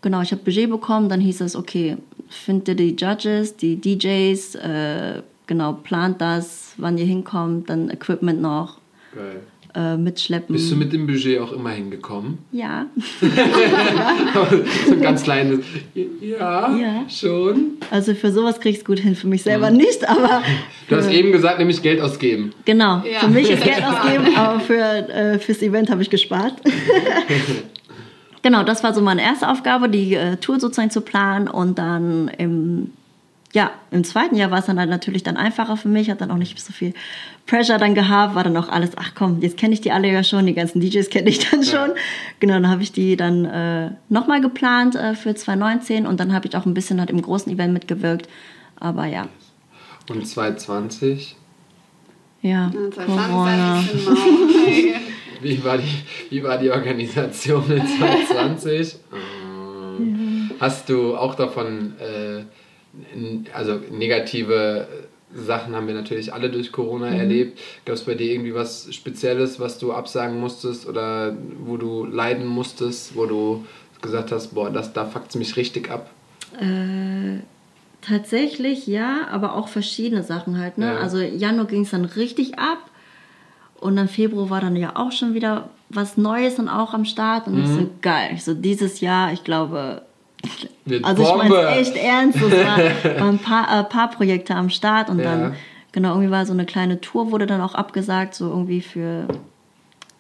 Genau, ich habe Budget bekommen, dann hieß es, okay, findet die Judges, die DJs, äh, genau, plant das, wann ihr hinkommt, dann Equipment noch Geil. Äh, mitschleppen. Bist du mit dem Budget auch immer hingekommen? ja. so ein ganz kleines. Ja, Ja. schon. Also für sowas krieg ich gut hin, für mich selber nicht, aber Du hast eben gesagt, nämlich Geld ausgeben. genau, Ja. für mich ist Geld ausgeben, aber für, äh, fürs Event habe ich gespart. genau, das war so meine erste Aufgabe, die äh, Tour sozusagen zu planen und dann im, ja, im zweiten Jahr war es dann halt natürlich dann einfacher für mich, hat dann auch nicht so viel Pressure dann gehabt, war dann auch alles, ach komm, jetzt kenne ich die alle ja schon, die ganzen DJs kenne ich dann schon. Genau, dann habe ich die dann äh, nochmal geplant äh, für 2019 und dann habe ich auch ein bisschen halt im großen Event mitgewirkt, aber ja. Und 2020? Ja, Ja, Corona. 2020 ist genau. Wie war die, wie war die Organisation in 2020? Ähm, Hast du auch davon, äh, also negative Sachen haben wir natürlich alle durch Corona erlebt. Gab es bei dir irgendwie was Spezielles, was du absagen musstest oder wo du leiden musstest, wo du gesagt hast, boah, das, da fuckt es mich richtig ab? Äh, tatsächlich ja, aber auch verschiedene Sachen halt. Ne? Ja. Also Januar ging es dann richtig ab und dann Februar war dann ja auch schon wieder was Neues und auch am Start und ich so geil. Ich so dieses Jahr, ich glaube, Mit also ich meine echt ernst. Es war, waren ein paar, äh, paar Projekte am Start und Ja. dann genau irgendwie war so eine kleine Tour wurde dann auch abgesagt, so irgendwie für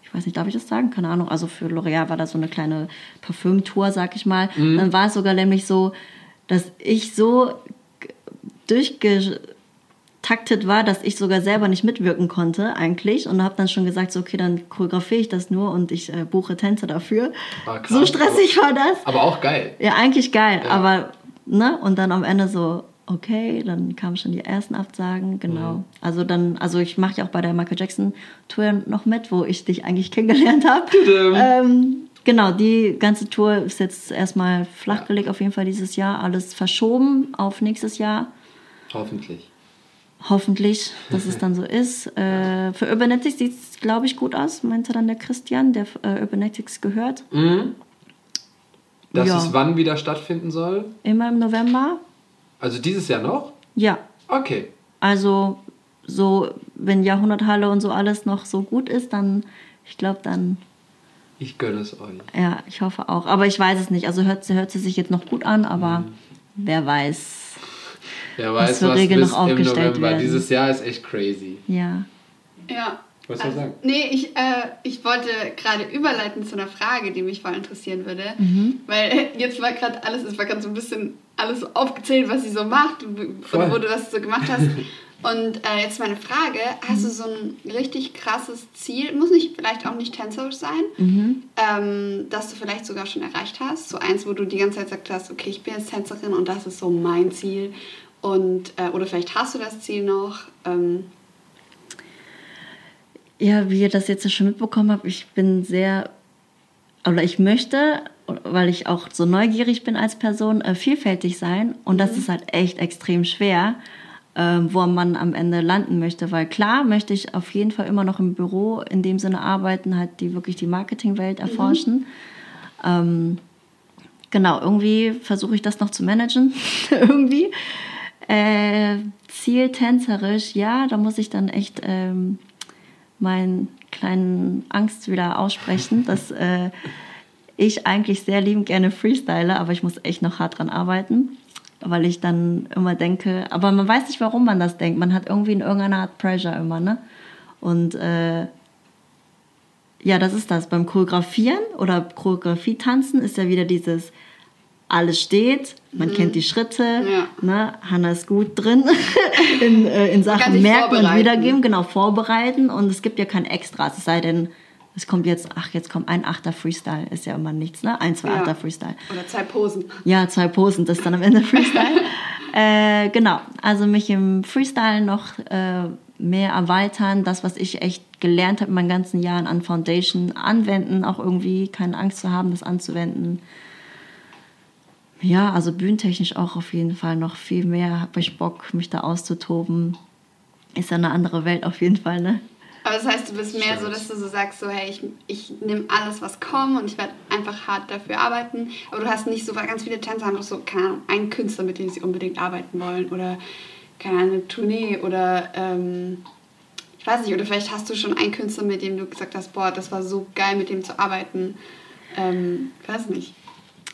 ich weiß nicht, darf ich das sagen? Keine Ahnung. Also für L'Oreal war das so eine kleine Parfümtour, sag ich mal. Mhm. Dann war es sogar nämlich so, dass ich so g- durchgetaktet war, dass ich sogar selber nicht mitwirken konnte eigentlich und habe dann schon gesagt, so okay, dann choreografiere ich das nur und ich äh, buche Tänze dafür. Ah, krass. so stressig war das. Aber auch geil. Ja, eigentlich geil, Ja. aber ne und dann am Ende so okay, dann kamen schon die ersten Absagen, genau. Mhm. Also dann, also ich mache ja auch bei der Michael Jackson Tour noch mit, wo ich dich eigentlich kennengelernt habe. ähm, genau, die ganze Tour ist jetzt erstmal flachgelegt auf jeden Fall dieses Jahr, alles verschoben auf nächstes Jahr. Hoffentlich. Hoffentlich, dass es dann so ist. Äh, für Urbanetics sieht es, glaube ich, gut aus, meinte dann der Christian, der äh, Urbanetics gehört. Mhm. Dass Ja. es wann wieder stattfinden soll? Immer im November. Also dieses Jahr noch? Ja, Okay. Also so, wenn Jahrhunderthalle und so alles noch so gut ist, dann, ich glaube, dann, Ich gönne es euch. ja, ich hoffe auch. Aber ich weiß es nicht. Also hört, sie- hört sie sich jetzt noch gut an, aber Mhm. wer weiß. Wer weiß, für was Regeln bis noch im aufgestellt November. werden. Dieses Jahr ist echt crazy. Ja. Ja. Was soll ich sagen? Nee, ich, äh, ich wollte gerade überleiten zu einer Frage, die mich voll interessieren würde. Mhm. Weil jetzt war gerade alles, es war gerade so ein bisschen alles aufgezählt, was sie so macht, Voll. oder wo du das so gemacht hast. Und äh, jetzt meine Frage, hast du so ein richtig krasses Ziel, muss nicht vielleicht auch nicht tänzerisch sein, Mhm. ähm, das du vielleicht sogar schon erreicht hast? So eins, wo du die ganze Zeit gesagt hast, okay, ich bin jetzt Tänzerin und das ist so mein Ziel. Und, äh, oder vielleicht hast du das Ziel noch. Ähm, Ja, wie ihr das jetzt schon mitbekommen habt, ich bin sehr, oder ich möchte, weil ich auch so neugierig bin als Person, äh, vielfältig sein. Und das ist halt echt extrem schwer, ähm, wo man am Ende landen möchte. Weil klar möchte ich auf jeden Fall immer noch im Büro in dem Sinne arbeiten, halt die wirklich die Marketingwelt erforschen. Ähm, genau, irgendwie versuche ich das noch zu managen. irgendwie. Äh, Ziel tänzerisch, ja, da muss ich dann echt ähm, meinen kleinen Angst wieder aussprechen, dass äh, ich eigentlich sehr liebend gerne freestyle, aber ich muss echt noch hart dran arbeiten, weil ich dann immer denke, aber man weiß nicht, warum man das denkt. Man hat irgendwie in irgendeiner Art Pressure immer, ne? Und äh, ja, das ist das. Beim Choreografieren oder Choreografie tanzen ist ja wieder dieses alles steht, man kennt die Schritte, Ja. ne? Hanna ist gut drin in, äh, in Sachen merken und wiedergeben, genau, vorbereiten und es gibt ja kein Extras, es sei denn, es kommt jetzt, ach, jetzt kommt ein Achter Freestyle, ist ja immer nichts, ne? Ein, zwei Ja. Achter Freestyle. oder zwei Posen. Ja, zwei Posen, das ist dann am Ende Freestyle. äh, genau, also mich im Freestyle noch äh, mehr erweitern, das, was ich echt gelernt habe in meinen ganzen Jahren an Foundation, anwenden, auch irgendwie keine Angst zu haben, das anzuwenden. Ja, also bühnentechnisch auch auf jeden Fall noch viel mehr, habe ich Bock, mich da auszutoben. Ist ja eine andere Welt auf jeden Fall, ne? Aber das heißt, du bist mehr so, dass du so sagst, so hey, ich, ich nehme alles, was kommt und ich werde einfach hart dafür arbeiten. Aber du hast nicht so, weil ganz viele Tänzer haben doch so, keine Ahnung, einen Künstler, mit dem sie unbedingt arbeiten wollen oder keine Ahnung, eine Tournee oder ähm, ich weiß nicht, oder vielleicht hast du schon einen Künstler, mit dem du gesagt hast, boah, das war so geil, mit dem zu arbeiten. Ähm, ich weiß nicht.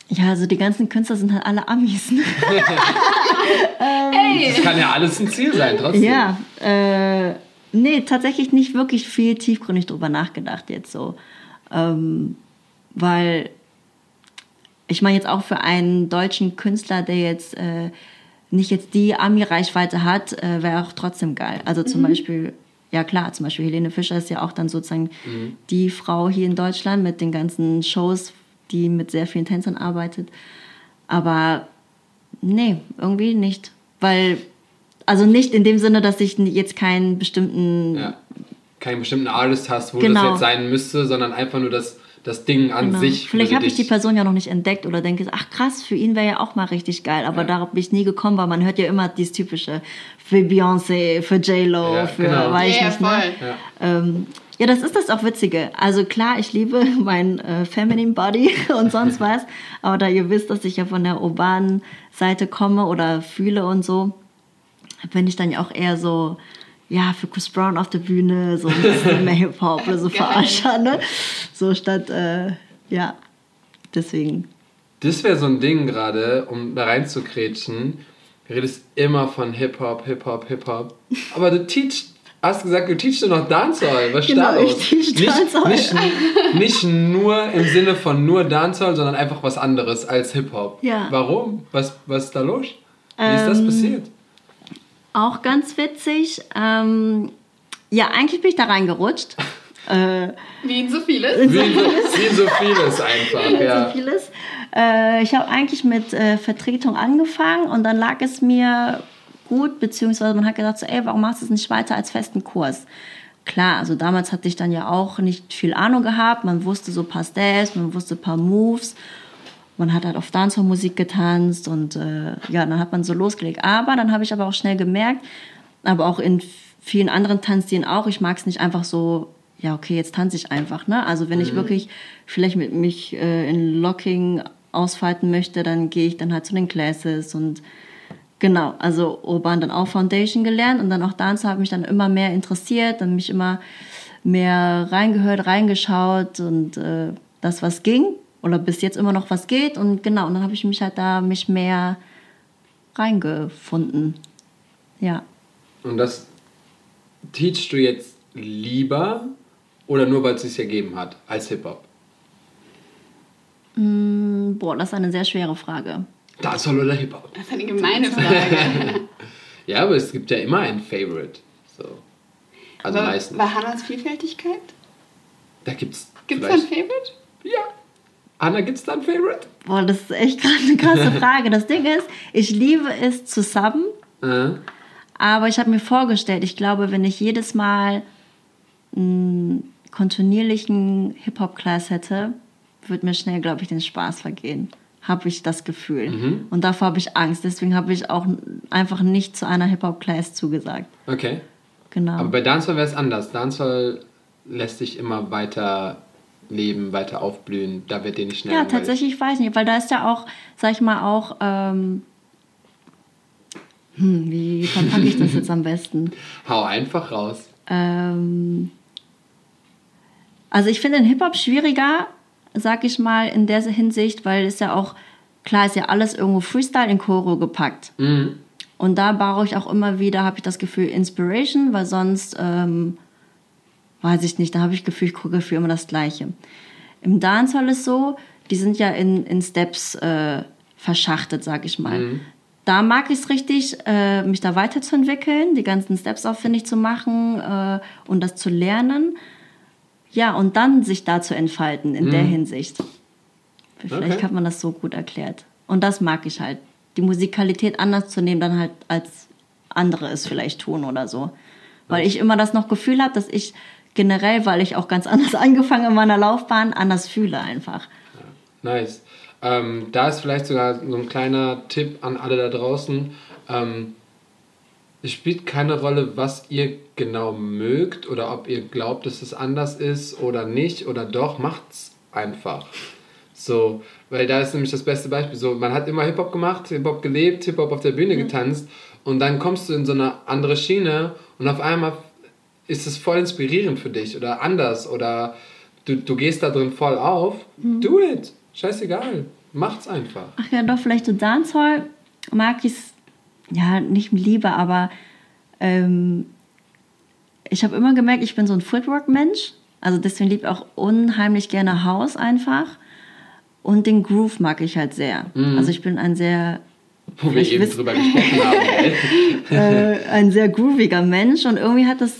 Ja, also die ganzen Künstler sind halt alle Amis. Ne? Hey! Das kann ja alles ein Ziel sein, trotzdem. Ja, äh, nee, tatsächlich nicht wirklich viel tiefgründig drüber nachgedacht jetzt so. Ähm, weil ich meine jetzt auch für einen deutschen Künstler, der jetzt äh, nicht jetzt die Ami-Reichweite hat, äh, wäre auch trotzdem geil. Also zum Beispiel, ja klar, zum Beispiel Helene Fischer ist ja auch dann sozusagen die Frau hier in Deutschland mit den ganzen Shows, die mit sehr vielen Tänzern arbeitet. Aber nee, irgendwie nicht. Weil, also nicht in dem Sinne, dass ich jetzt keinen bestimmten Ja. keinen bestimmten Artist hast, wo Genau. das jetzt sein müsste, sondern einfach nur das, das Ding an Genau. sich. Vielleicht habe ich die Person ja noch nicht entdeckt oder denke, ach krass, für ihn wäre ja auch mal richtig geil. Aber Ja. darauf bin ich nie gekommen, weil man hört ja immer dieses typische für Beyoncé, für J-Lo, Ja, für genau. weiß ich nicht. Ne? Ähm, ja, das ist das auch Witzige. Also klar, ich liebe mein äh, Feminine Body und sonst was. Aber da ihr wisst, dass ich ja von der urbanen Seite komme oder fühle und so, bin ich dann ja auch eher so, ja, für Chris Brown auf der Bühne, so ein bisschen mehr Hip-Hop oder so verarscher, ne? So statt, äh, ja, deswegen. Das wäre so ein Ding gerade, um da reinzukretschen. Du redest immer von Hip-Hop, Hip-Hop, Hip-Hop. Aber du teach, hast gesagt, du teachst nur noch Dancehall. Was ist Genau, da ich los? teach nicht, Dancehall. Nicht, nicht nur im Sinne von nur Dancehall, sondern einfach was anderes als Hip-Hop. Ja. Warum? Was, was ist da los? Wie ist das Ähm, passiert? Auch ganz witzig. Ähm, ja, eigentlich bin ich da reingerutscht. äh, Wie in so vieles. Wie, in so- wie in so vieles einfach. Ja. so vieles. Äh, ich habe eigentlich mit äh, Vertretung angefangen und dann lag es mir gut, beziehungsweise man hat gedacht, so, ey, warum machst du es nicht weiter als festen Kurs? Klar, also damals hatte ich dann ja auch nicht viel Ahnung gehabt. Man wusste so ein paar Steps, man wusste ein paar Moves. Man hat halt auf Dancehall-Musik getanzt und äh, ja, dann hat man so losgelegt. Aber dann habe ich aber auch schnell gemerkt, aber auch in vielen anderen Tanzstilen auch, ich mag es nicht einfach so, ja, okay, jetzt tanze ich einfach. Ne? Also wenn ich wirklich vielleicht mit mich äh, in Locking ausfalten möchte, dann gehe ich dann halt zu den Classes und genau, also urban dann auch Foundation gelernt und dann auch Dance habe mich dann immer mehr interessiert, dann mich immer mehr reingehört, reingeschaut und äh, das, was ging oder bis jetzt immer noch was geht und genau, und dann habe ich mich halt da mich mehr reingefunden. Ja. Und das teachst du jetzt lieber oder nur, weil es sich ergeben hat als Hip-Hop? Mm, Boah, das ist eine sehr schwere Frage. Dancehall oder Hip-Hop? Das ist eine gemeine Frage. Ja, aber es gibt ja immer ein Favorite. So. Also Aber meistens. Bei Hannas Vielfältigkeit? Da gibt's. Gibt es da ein Favorite? Ja. Anna, gibt's da ein Favorite? Boah, das ist echt gerade eine krasse Frage. Das Ding ist, ich liebe es zu subben, Äh, aber ich habe mir vorgestellt, ich glaube, wenn ich jedes Mal einen kontinuierlichen Hip-Hop-Class hätte, würde mir schnell, glaube ich, den Spaß vergehen. Habe ich das Gefühl. Und davor habe ich Angst. Deswegen habe ich auch einfach nicht zu einer Hip-Hop-Class zugesagt. okay. Genau. Aber bei Dancehall wäre es anders. Dancehall lässt dich immer weiter leben, weiter aufblühen. Da wird dir nicht schnell Ja, langweilig. tatsächlich weiß ich nicht, weil da ist ja auch, sag ich mal, auch, ähm, hm, wie verpacke ich das jetzt am besten? Hau einfach raus. Ähm, also ich finde den Hip-Hop schwieriger, sag ich mal, in der Hinsicht, weil es ja auch, klar ist ja alles irgendwo Freestyle in Choreo gepackt. Mhm. Und da brauche ich auch immer wieder, habe ich das Gefühl, Inspiration, weil sonst, ähm, weiß ich nicht, da habe ich das Gefühl, ich gucke für immer das Gleiche. Im Dancehall ist so, die sind ja in, in Steps äh, verschachtet, sag ich mal. Da mag ich es richtig, äh, mich da weiterzuentwickeln, die ganzen Steps aufwendig zu machen äh, und das zu lernen. Ja, und dann sich da zu entfalten in der Hinsicht. Vielleicht Okay. hat man das so gut erklärt. Und das mag ich halt. Die Musikalität anders zu nehmen, dann halt als andere es vielleicht tun oder so. Weil ich immer das noch Gefühl habe, dass ich generell, weil ich auch ganz anders angefangen in meiner Laufbahn, anders fühle einfach. Nice. Ähm, da ist vielleicht sogar so ein kleiner Tipp an alle da draußen. Ähm, es spielt keine Rolle, was ihr genau mögt oder ob ihr glaubt, dass es anders ist oder nicht oder doch, macht's einfach. So, weil da ist nämlich das beste Beispiel. So, man hat immer Hip-Hop gemacht, Hip-Hop gelebt, Hip-Hop auf der Bühne getanzt und dann kommst du in so eine andere Schiene und auf einmal ist es voll inspirierend für dich oder anders oder du, du gehst da drin voll auf. Do it. Scheißegal. Macht's einfach. Ach ja, doch, vielleicht so Dancehall mag ich ja, nicht lieber, aber ähm, ich habe immer gemerkt, ich bin so ein Footwork-Mensch. Also deswegen liebe ich auch unheimlich gerne House einfach. Und den Groove mag ich halt sehr. Also ich bin ein sehr Wo wir Ich eben drüber gesprochen haben. Äh, ein sehr grooviger Mensch und irgendwie hat das,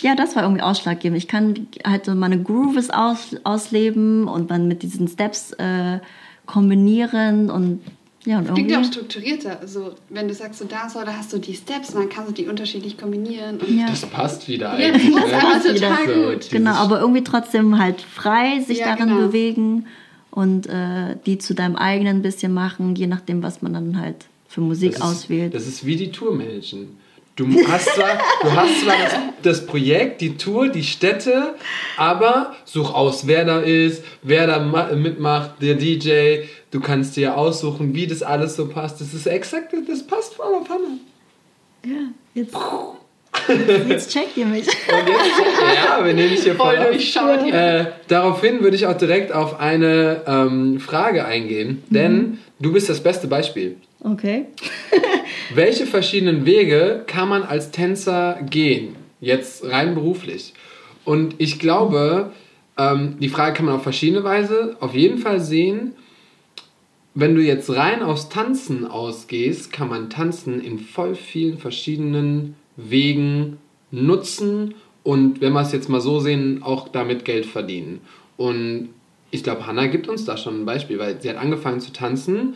ja, das war irgendwie ausschlaggebend. Ich kann halt so meine Grooves aus, ausleben und dann mit diesen Steps äh, kombinieren und Ja, und Klingt ja auch strukturierter. Also, wenn du sagst, so da so, da hast du die Steps und dann kannst du die unterschiedlich kombinieren. Und Ja. Das passt wieder Ja, eigentlich. das passt ne? einfach wieder. total So, gut. dieses- Genau, aber irgendwie trotzdem halt frei sich Ja, darin genau. bewegen und äh, die zu deinem eigenen bisschen machen, je nachdem, was man dann halt für Musik Das ist, auswählt. Das ist wie die Tour managen. Du hast zwar, du hast zwar das, das Projekt, die Tour, die Städte, aber such aus, wer da ist, wer da ma- mitmacht, der DJ. Du kannst dir aussuchen, wie das alles so passt. Das ist exakt, das passt voll auf Hannah. ja, jetzt, jetzt checkt ihr mich. Und jetzt, ja, wir nehmen dich hier voll Voll auf. durchschaut. Äh, daraufhin würde ich auch direkt auf eine ähm, Frage eingehen, denn du bist das beste Beispiel. Okay. Welche verschiedenen Wege kann man als Tänzer gehen? Jetzt rein beruflich. Und ich glaube, ähm, die Frage kann man auf verschiedene Weise auf jeden Fall sehen. Wenn du jetzt rein aufs Tanzen ausgehst, kann man Tanzen in voll vielen verschiedenen Wegen nutzen und wenn wir es jetzt mal so sehen, auch damit Geld verdienen. Und ich glaube, Hannah gibt uns da schon ein Beispiel, weil sie hat angefangen zu tanzen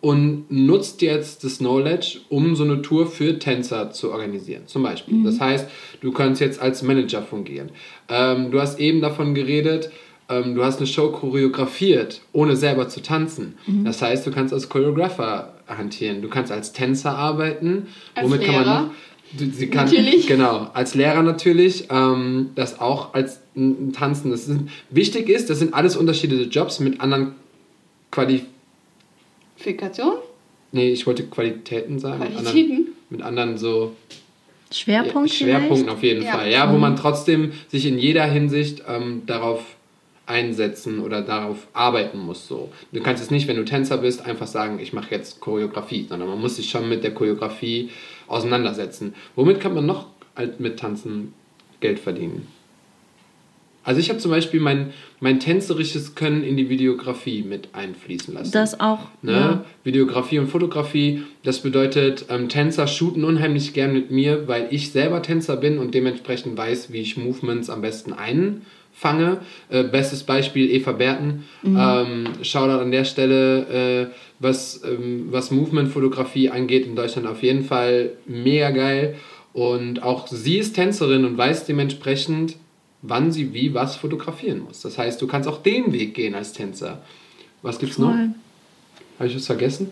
und nutzt jetzt das Knowledge, um so eine Tour für Tänzer zu organisieren, zum Beispiel. Das heißt, du kannst jetzt als Manager fungieren. Ähm, du hast eben davon geredet, ähm, du hast eine Show choreografiert, ohne selber zu tanzen. Das heißt, du kannst als Choreographer hantieren, du kannst als Tänzer arbeiten. Als Womit kann man Lehrer. noch? Du, sie kann, Natürlich. Genau, als Lehrer natürlich, ähm, das auch als ein Tanzen. Das ist, wichtig ist, das sind alles unterschiedliche Jobs mit anderen Quali Qualifikation? Nee, ich wollte Qualitäten sagen. Mit anderen, Qualitäten? mit anderen so Schwerpunkt Schwerpunkten vielleicht? auf jeden Ja. Fall. Ja, wo man trotzdem sich in jeder Hinsicht ähm, darauf einsetzen oder darauf arbeiten muss. So. Du kannst es nicht, wenn du Tänzer bist, einfach sagen, ich mache jetzt Choreografie, sondern man muss sich schon mit der Choreografie auseinandersetzen. Womit kann man noch halt mit Tanzen Geld verdienen? Also ich habe zum Beispiel mein, mein tänzerisches Können in die Videografie mit einfließen lassen. Das auch. Ne? Ja. Videografie und Fotografie, das bedeutet, ähm, Tänzer shooten unheimlich gern mit mir, weil ich selber Tänzer bin und dementsprechend weiß, wie ich Movements am besten einfange. Äh, bestes Beispiel Eva Berten. Ähm, Shoutout an der Stelle, äh, was, ähm, was Movement-Fotografie angeht, in Deutschland auf jeden Fall mega geil. Und auch sie ist Tänzerin und weiß dementsprechend, wann sie wie was fotografieren muss. Das heißt, du kannst auch den Weg gehen als Tänzer. Was gibt's noch? Voll. Habe ich was vergessen?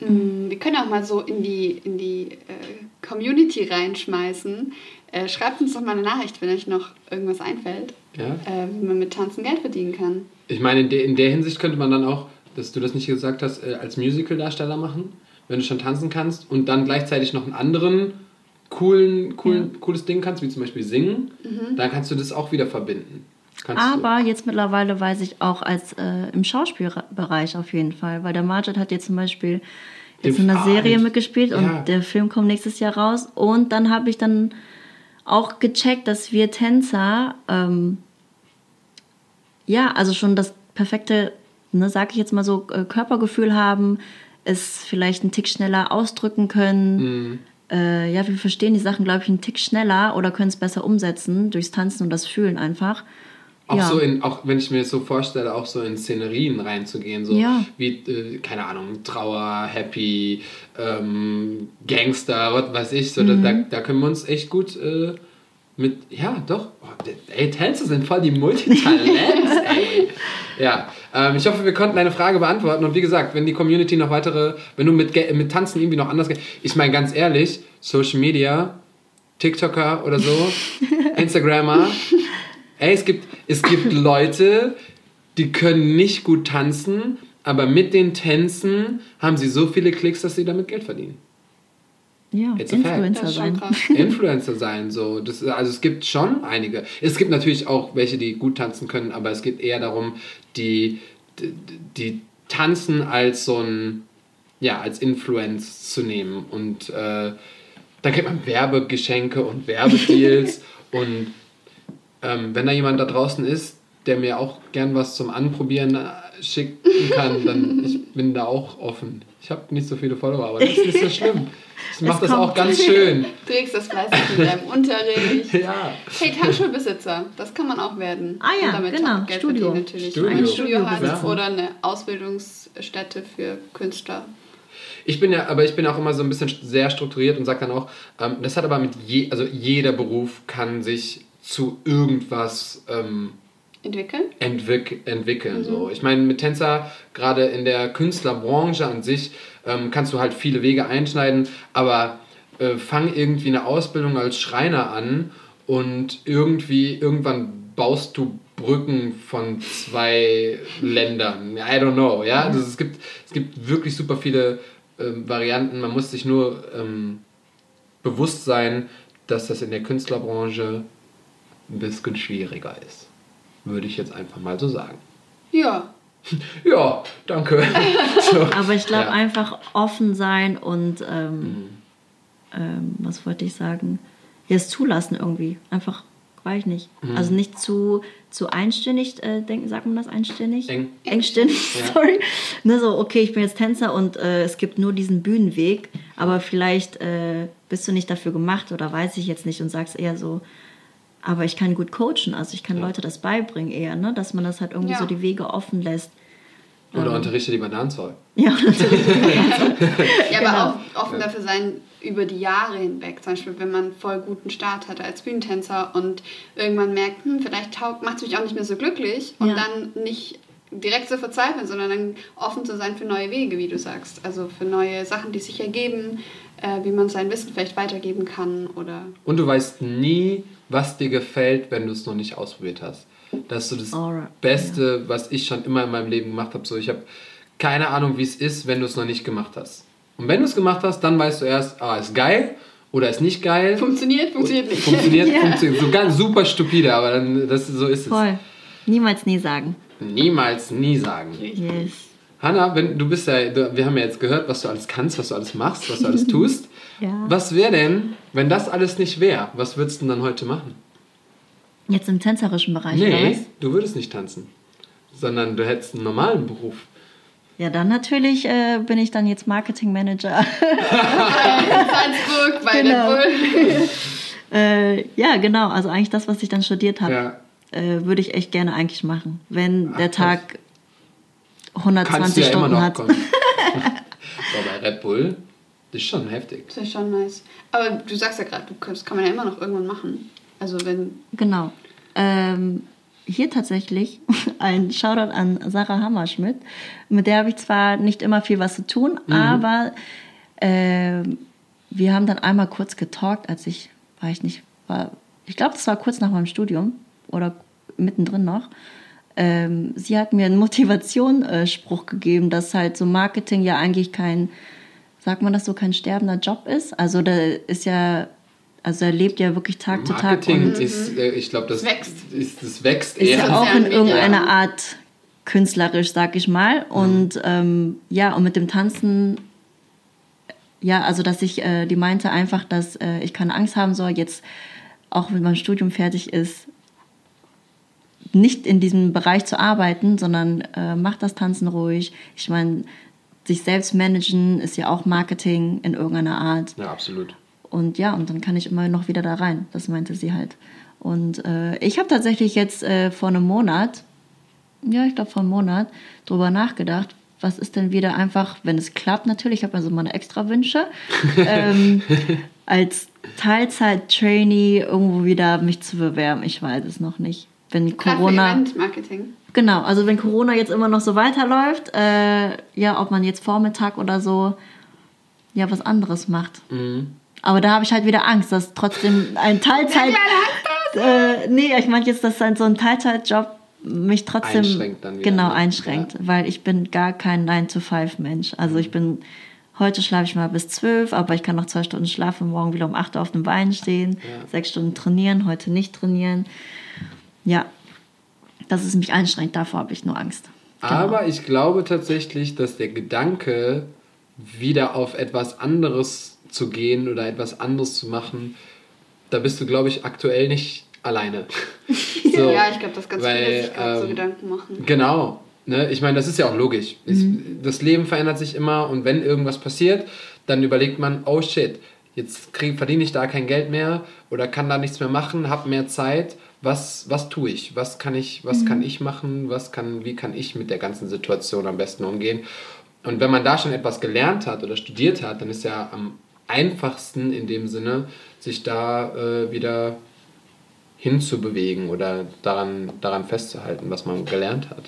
Mm, Wir können auch mal so in die, in die äh, Community reinschmeißen. Äh, schreibt uns doch mal eine Nachricht, wenn euch noch irgendwas einfällt, Ja. äh, wie man mit Tanzen Geld verdienen kann. Ich meine, in der, in der Hinsicht könnte man dann auch, dass du das nicht gesagt hast, äh, als Musical-Darsteller machen, wenn du schon tanzen kannst und dann gleichzeitig noch einen anderen coolen, coolen, cooles Ding kannst, wie zum Beispiel singen, dann kannst du das auch wieder verbinden. Kannst Aber jetzt mittlerweile weiß ich auch als äh, im Schauspielbereich auf jeden Fall, weil der Margit hat jetzt zum Beispiel jetzt in einer ah, Serie mitgespielt ja. und der Film kommt nächstes Jahr raus und dann habe ich dann auch gecheckt, dass wir Tänzer ähm, ja also schon das perfekte, ne, sag ich jetzt mal so äh, Körpergefühl haben, es vielleicht einen Tick schneller ausdrücken können. Mhm. Äh, ja, wir verstehen die Sachen, glaube ich, einen Tick schneller oder können es besser umsetzen durchs Tanzen und das Fühlen einfach. Auch ja. so in, auch wenn ich mir das so vorstelle, auch so in Szenerien reinzugehen, so Ja. wie, äh, keine Ahnung, Trauer, Happy, ähm, Gangster, was weiß ich, so, Mhm. da, da können wir uns echt gut äh, mit, ja, doch, oh, ey, Tänzer sind voll die Multitalents, ey. Ja, ähm, ich hoffe, wir konnten deine Frage beantworten und wie gesagt, wenn die Community noch weitere, wenn du mit, mit Tanzen irgendwie noch anders, ich meine ganz ehrlich, Social Media, TikToker oder so, Instagrammer, Ey, es gibt, es gibt Leute, die können nicht gut tanzen, aber mit den Tänzen haben sie so viele Klicks, dass sie damit Geld verdienen. Ja, It's. Influencer sein. Influencer sein, so. Das, also es gibt schon einige. Es gibt natürlich auch welche, die gut tanzen können, aber es geht eher darum, die, die, die tanzen als so ein, ja, als Influence zu nehmen. Und äh, dann kriegt man Werbegeschenke und Werbedeals und ähm, wenn da jemand da draußen ist, der mir auch gern was zum Anprobieren äh, schicken kann, dann ich bin da auch offen. Ich habe nicht so viele Follower, aber das ist nicht so schlimm. Ich mache das auch ganz schön. Du trägst das fleißig in deinem Unterricht. Ja. Hey, Tanzschulbesitzer, das kann man auch werden. Ah ja, Und damit genau, Geld Studio. natürlich. Studio. Ein Studio hat Ja. oder eine Ausbildungsstätte für Künstler. Ich bin ja, aber ich bin auch immer so ein bisschen sehr strukturiert und sage dann auch, ähm, das hat aber mit je, also jeder Beruf kann sich zu irgendwas ähm, Entwickeln? entwick entwickeln. So. Ich meine, mit Tänzer, gerade in der Künstlerbranche an sich, ähm, kannst du halt viele Wege einschneiden, aber äh, fang irgendwie eine Ausbildung als Schreiner an und irgendwie irgendwann baust du Brücken von zwei Ländern. I don't know, ja. Also es, gibt, es gibt wirklich super viele ähm, Varianten. Man muss sich nur ähm, bewusst sein, dass das in der Künstlerbranche ein bisschen schwieriger ist. Würde ich jetzt einfach mal so sagen. Ja. Ja, danke. so, Aber ich glaube ja. einfach offen sein und Mhm. ähm, ähm, was wollte ich sagen? Ja, es zulassen irgendwie. Einfach, weiß ich nicht. Mhm. Also nicht zu, zu einständig äh, denken, sagt man das einständig? Eng. Engständig, Ja. sorry. Ne, so, okay, ich bin jetzt Tänzer und äh, es gibt nur diesen Bühnenweg, aber vielleicht äh, bist du nicht dafür gemacht oder weiß ich jetzt nicht und sagst eher so, aber ich kann gut coachen, also ich kann Leute das beibringen eher, ne? dass man das halt irgendwie Ja. so die Wege offen lässt. Oder unterrichte lieber Dancehall. Ja, natürlich. Ja, Genau. aber auch offen dafür sein über die Jahre hinweg. Zum Beispiel, wenn man voll guten Start hatte als Bühnentänzer und irgendwann merkt, hm, vielleicht macht es mich auch nicht mehr so glücklich und Ja. dann nicht direkt zu verzweifeln, sondern dann offen zu sein für neue Wege, wie du sagst. Also für neue Sachen, die sich ergeben, äh, wie man sein Wissen vielleicht weitergeben kann oder Und du weißt nie, was dir gefällt, wenn du es noch nicht ausprobiert hast. Das ist so das Alright, Beste, was ich schon immer in meinem Leben gemacht habe. So, ich habe keine Ahnung, wie es ist, wenn du es noch nicht gemacht hast. Und wenn du es gemacht hast, dann weißt du erst, ah, ist geil oder ist nicht geil. funktioniert, funktioniert nicht. Funktioniert, Ja. funktioniert. So ganz super stupide, aber dann, das, so ist es. Voll. Niemals nie sagen. Niemals, nie sagen. Yes. Hanna, wenn du bist ja, du, wir haben ja jetzt gehört, was du alles kannst, was du alles machst, was du alles tust. Ja. Was wäre denn, wenn das alles nicht wäre? Was würdest du denn dann heute machen? Jetzt im tänzerischen Bereich, oder Nee, was? du würdest nicht tanzen, sondern du hättest einen normalen Beruf. Ja, dann natürlich äh, bin ich dann jetzt Marketingmanager. Salzburg bei Genau. Red Bull. äh, ja, genau. Also eigentlich das, was ich dann studiert habe, Ja. äh, würde ich echt gerne eigentlich machen. Wenn Ach, der. Tag 120 ja immer Stunden noch hat. Aber bei Red Bull, das ist schon heftig. Das ist schon nice. Aber du sagst ja gerade, kannst, kann man ja immer noch irgendwann machen. Also wenn Genau. Ähm, hier tatsächlich ein Shoutout an Sarah Hammerschmidt. Mit der habe ich zwar nicht immer viel was zu tun, aber ähm, wir haben dann einmal kurz getalkt, als ich, war ich nicht, war, ich glaube, das war kurz nach meinem Studium oder mittendrin noch. Ähm, sie hat mir einen Motivationsspruch gegeben, dass halt so Marketing ja eigentlich kein, sagt man das so, kein sterbender Job ist. Also da ist ja, also er lebt ja wirklich Tag zu Tag Marketing und ist, äh, ich glaube, das wächst. Ist, das wächst ist eher. ja auch in irgendeiner Art künstlerisch, sag ich mal. Und ähm, ja, und mit dem Tanzen, ja, also dass ich, äh, die meinte einfach, dass äh, ich keine Angst haben soll, jetzt auch wenn mein Studium fertig ist, nicht in diesem Bereich zu arbeiten, sondern äh, mach das Tanzen ruhig. Ich meine, sich selbst managen ist ja auch Marketing in irgendeiner Art. Ja, absolut. Und ja, und dann kann ich immer noch wieder da rein. Das meinte sie halt. Und äh, ich habe tatsächlich jetzt äh, vor einem Monat, ja, ich glaube vor einem Monat, drüber nachgedacht, was ist denn wieder einfach, wenn es klappt natürlich, ich habe also meine extra Wünsche, ähm, als Teilzeit-Trainee irgendwo wieder mich zu bewerben. Ich weiß es noch nicht. Wenn Corona. Event-Marketing. Genau, also wenn Corona jetzt immer noch so weiterläuft, äh, ja, ob man jetzt Vormittag oder so, ja, was anderes macht. Mhm. Aber da habe ich halt wieder Angst, dass trotzdem ein Teilzeit. äh, nee, ich meine jetzt, dass so ein Teilzeitjob mich trotzdem Einschränkt dann wieder, genau ne? einschränkt, weil ich bin gar kein 9-to-5-Mensch. Also ich bin, heute schlafe ich mal bis 12, aber ich kann noch zwei Stunden schlafen, morgen wieder um 8 Uhr auf dem Bein stehen, Ja. sechs Stunden trainieren, heute nicht trainieren. Ja, dass es mich einschränkt, davor habe ich nur Angst. Genau. Aber ich glaube tatsächlich, dass der Gedanke, wieder auf etwas anderes zu gehen oder etwas anderes zu machen, da bist du, glaube ich, aktuell nicht alleine. So, ja, ich glaube, dass ganz weil, viele sich gerade so ähm, Gedanken machen. Genau. Ne? Ich meine, das ist ja auch logisch. Es, das Leben verändert sich immer und wenn irgendwas passiert, dann überlegt man, oh shit, jetzt krieg, verdiene ich da kein Geld mehr oder kann da nichts mehr machen, habe mehr Zeit. Was, was tue ich? Was kann ich, was kann ich machen? Was kann, wie kann ich mit der ganzen Situation am besten umgehen? Und wenn man da schon etwas gelernt hat oder studiert hat, dann ist ja am einfachsten in dem Sinne, sich da äh, wieder hinzubewegen oder daran, daran festzuhalten, was man gelernt hat.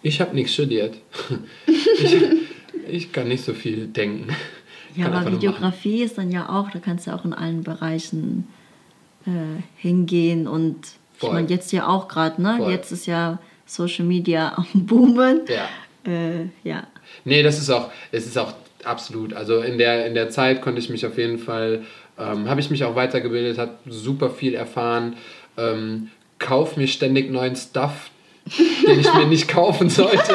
Ich habe nichts studiert. ich, ich kann nicht so viel denken. Ich Ja, aber. Videografie ist dann ja auch, da kannst du auch in allen Bereichen äh, hingehen und ich Voll. meine jetzt ja auch gerade, ne? Voll. Jetzt ist ja Social Media am Boomen. Ja. Äh, ja. Nee, das ist auch, es ist auch absolut. Also in der, in der Zeit konnte ich mich auf jeden Fall, ähm, habe ich mich auch weitergebildet, habe super viel erfahren, ähm, kauf mir ständig neuen Stuff, den ich mir nicht kaufen sollte.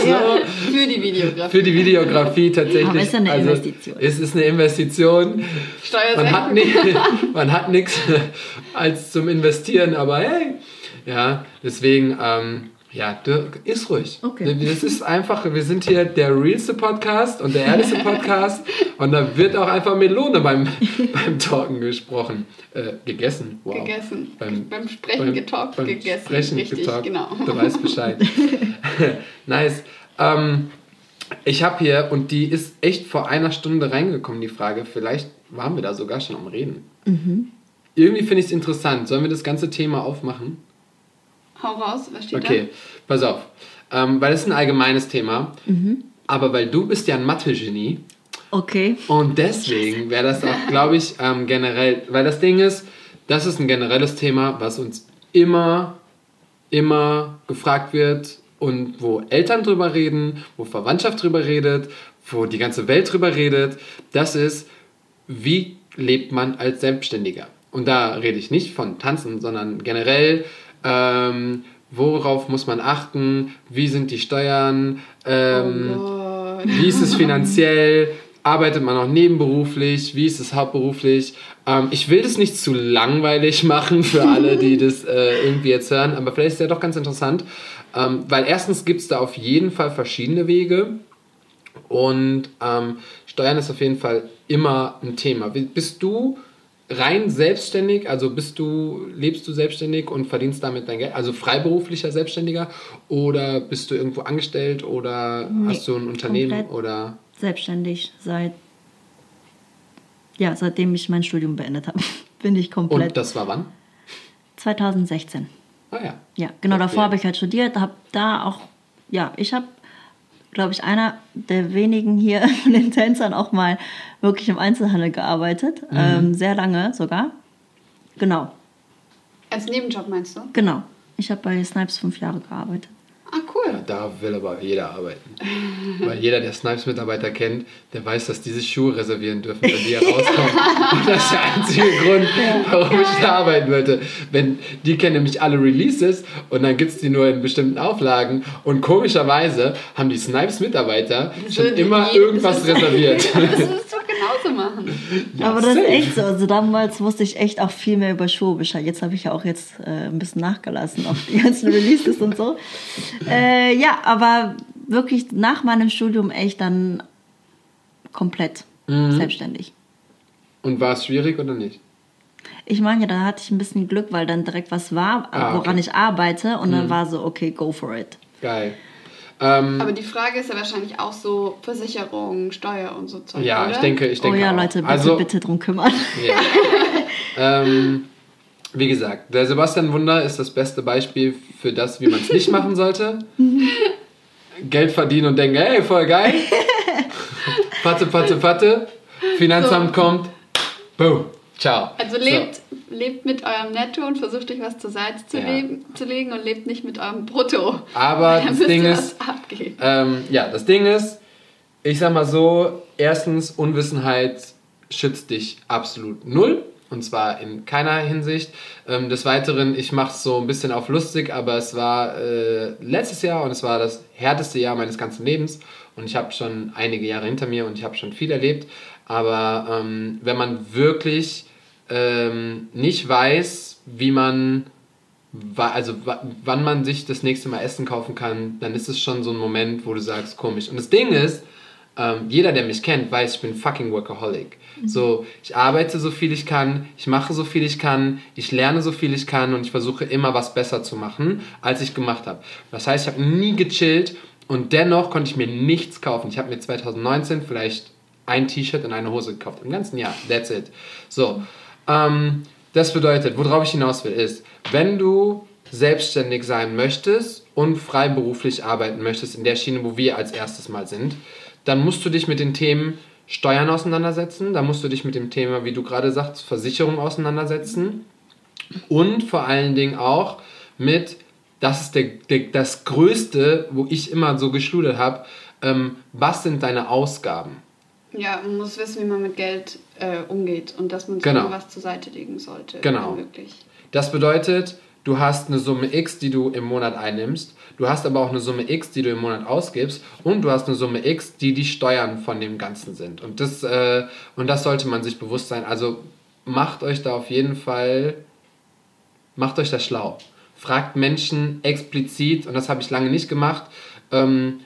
So. Ja, für die Videografie. Für die Videografie tatsächlich. Aber ist ja eine also, Investition. Es ist eine Investition. Man hat, Steuersenkung. ni man hat nichts als zum Investieren, aber hey. Ja, deswegen, ähm, ja, Dirk, ist ruhig. Okay. Das ist einfach, wir sind hier der realste Podcast und der ehrlichste Podcast und da wird auch einfach Melone beim, beim Talken gesprochen. Äh, gegessen. Wow. Gegessen. Beim- Beim, Sprechen beim- getalkt, beim gegessen. Sprechen Richtig, getalkt. genau. Du weißt Bescheid. nice. Ähm, ich habe hier, und die ist echt vor einer Stunde reingekommen, die Frage. Vielleicht waren wir da sogar schon am Reden. Irgendwie finde ich es interessant. Sollen wir das ganze Thema aufmachen? Hau raus, was steht Okay, pass auf. Ähm, weil es ist ein allgemeines Thema. Aber weil du bist ja ein Mathe-Genie. Okay. Und deswegen wäre das auch, glaube ich, ähm, generell, weil das Ding ist, das ist ein generelles Thema, was uns immer, immer gefragt wird und wo Eltern drüber reden, wo Verwandtschaft drüber redet, wo die ganze Welt drüber redet. Das ist, wie lebt man als Selbstständiger? Und da rede ich nicht von Tanzen, sondern generell, ähm, worauf muss man achten, wie sind die Steuern, ähm, Oh wie ist es finanziell? Arbeitet man auch nebenberuflich? Wie ist es hauptberuflich? Ähm, ich will das nicht zu langweilig machen für alle, die das äh, irgendwie jetzt hören, aber vielleicht ist es ja doch ganz interessant, ähm, weil erstens gibt es da auf jeden Fall verschiedene Wege und ähm, Steuern ist auf jeden Fall immer ein Thema. Bist du rein selbstständig, also bist du, lebst du selbstständig und verdienst damit dein Geld, also freiberuflicher Selbstständiger oder bist du irgendwo angestellt oder Nee, hast du ein Unternehmen oder Selbstständig seit, ja, seitdem ich mein Studium beendet habe. Bin ich und komplett. das war wann? 2016. Ah ja. Ja, genau, Okay. davor habe ich halt studiert, habe da auch, ja, ich habe, glaube ich, einer der wenigen hier von den Tänzern auch mal wirklich im Einzelhandel gearbeitet, Mhm. ähm, sehr lange sogar. Genau, Als Nebenjob meinst du? genau. Ich habe bei Snipes fünf Jahre gearbeitet. Ah, cool. Da will aber jeder arbeiten. Weil jeder, der Snipes-Mitarbeiter kennt, der weiß, dass diese Schuhe reservieren dürfen, wenn die hier rauskommen. Und das ist der einzige Grund, warum ich da arbeiten wollte. Wenn, die kennen nämlich alle Releases und dann gibt es die nur in bestimmten Auflagen. Und komischerweise haben die Snipes-Mitarbeiter schon immer irgendwas reserviert. Das ist doch genauso machen. Aber das ist echt so. Also damals wusste ich echt auch viel mehr über Schuhe Bescheid. Jetzt habe ich ja auch jetzt äh, ein bisschen nachgelassen auf die ganzen Releases und so. Äh, ja, aber wirklich nach meinem Studium echt dann komplett Mhm. selbstständig. Und war es schwierig oder nicht? Ich meine, ja, da hatte ich ein bisschen Glück, weil dann direkt was war, Ah, okay. Mhm. woran ich arbeite. Und dann war so, okay, go for it. Geil. Ähm, Aber die Frage ist ja wahrscheinlich auch so Versicherung, Steuer und so Zeug, ja, oder? ich denke, ich denke oh ja, auch. Leute, bitte, also, bitte drum kümmern. Ja. ähm, wie gesagt, der Sebastian Wunder ist das beste Beispiel für das, wie man es nicht machen sollte. Geld verdienen und denken, hey, voll geil. Patte, patte, patte. Finanzamt kommt. Boom. Ciao. Also lebt, lebt mit eurem Netto und versucht euch was zur Seite zu, Ja. leben, zu legen und lebt nicht mit eurem Brutto. Aber das Ding ist. Ähm, ja, das Ding ist, ich sag mal so, erstens, Unwissenheit schützt dich absolut null. Und zwar in keiner Hinsicht. Ähm, des Weiteren, ich mache es so ein bisschen auf lustig, aber es war äh, letztes Jahr und es war das härteste Jahr meines ganzen Lebens. Und ich habe schon einige Jahre hinter mir und ich habe schon viel erlebt. Aber ähm, wenn man wirklich ähm, nicht weiß, wie man also wa- wann man sich das nächste Mal Essen kaufen kann, dann ist es schon so ein Moment, wo du sagst, komisch. Und das Ding ist, ähm, jeder, der mich kennt, weiß, ich bin fucking Workaholic. So, ich arbeite so viel ich kann, ich mache so viel ich kann, ich lerne so viel ich kann und ich versuche immer was besser zu machen, als ich gemacht habe. Das heißt, ich habe nie gechillt und dennoch konnte ich mir nichts kaufen. Ich habe mir 2019 vielleicht ein T-Shirt und eine Hose gekauft. Im ganzen Jahr. That's it. So. Ähm, das bedeutet, worauf ich hinaus will, ist, wenn du selbstständig sein möchtest und freiberuflich arbeiten möchtest, in der Schiene, wo wir als erstes mal sind, dann musst du dich mit den Themen Steuern auseinandersetzen, dann musst du dich mit dem Thema, wie du gerade sagst, Versicherung auseinandersetzen und vor allen Dingen auch mit, das ist der, der, das Größte, wo ich immer so geschludert habe, ähm, was sind deine Ausgaben? Ja, man muss wissen, wie man mit Geld äh, umgeht und dass man sich Genau. was zur Seite legen sollte. Genau. Das bedeutet, du hast eine Summe X, die du im Monat einnimmst, du hast aber auch eine Summe X, die du im Monat ausgibst und du hast eine Summe X, die die Steuern von dem Ganzen sind. Und das, äh, und das sollte man sich bewusst sein. Also macht euch da auf jeden Fall, macht euch da schlau. Fragt Menschen explizit, und das habe ich lange nicht gemacht, ähm,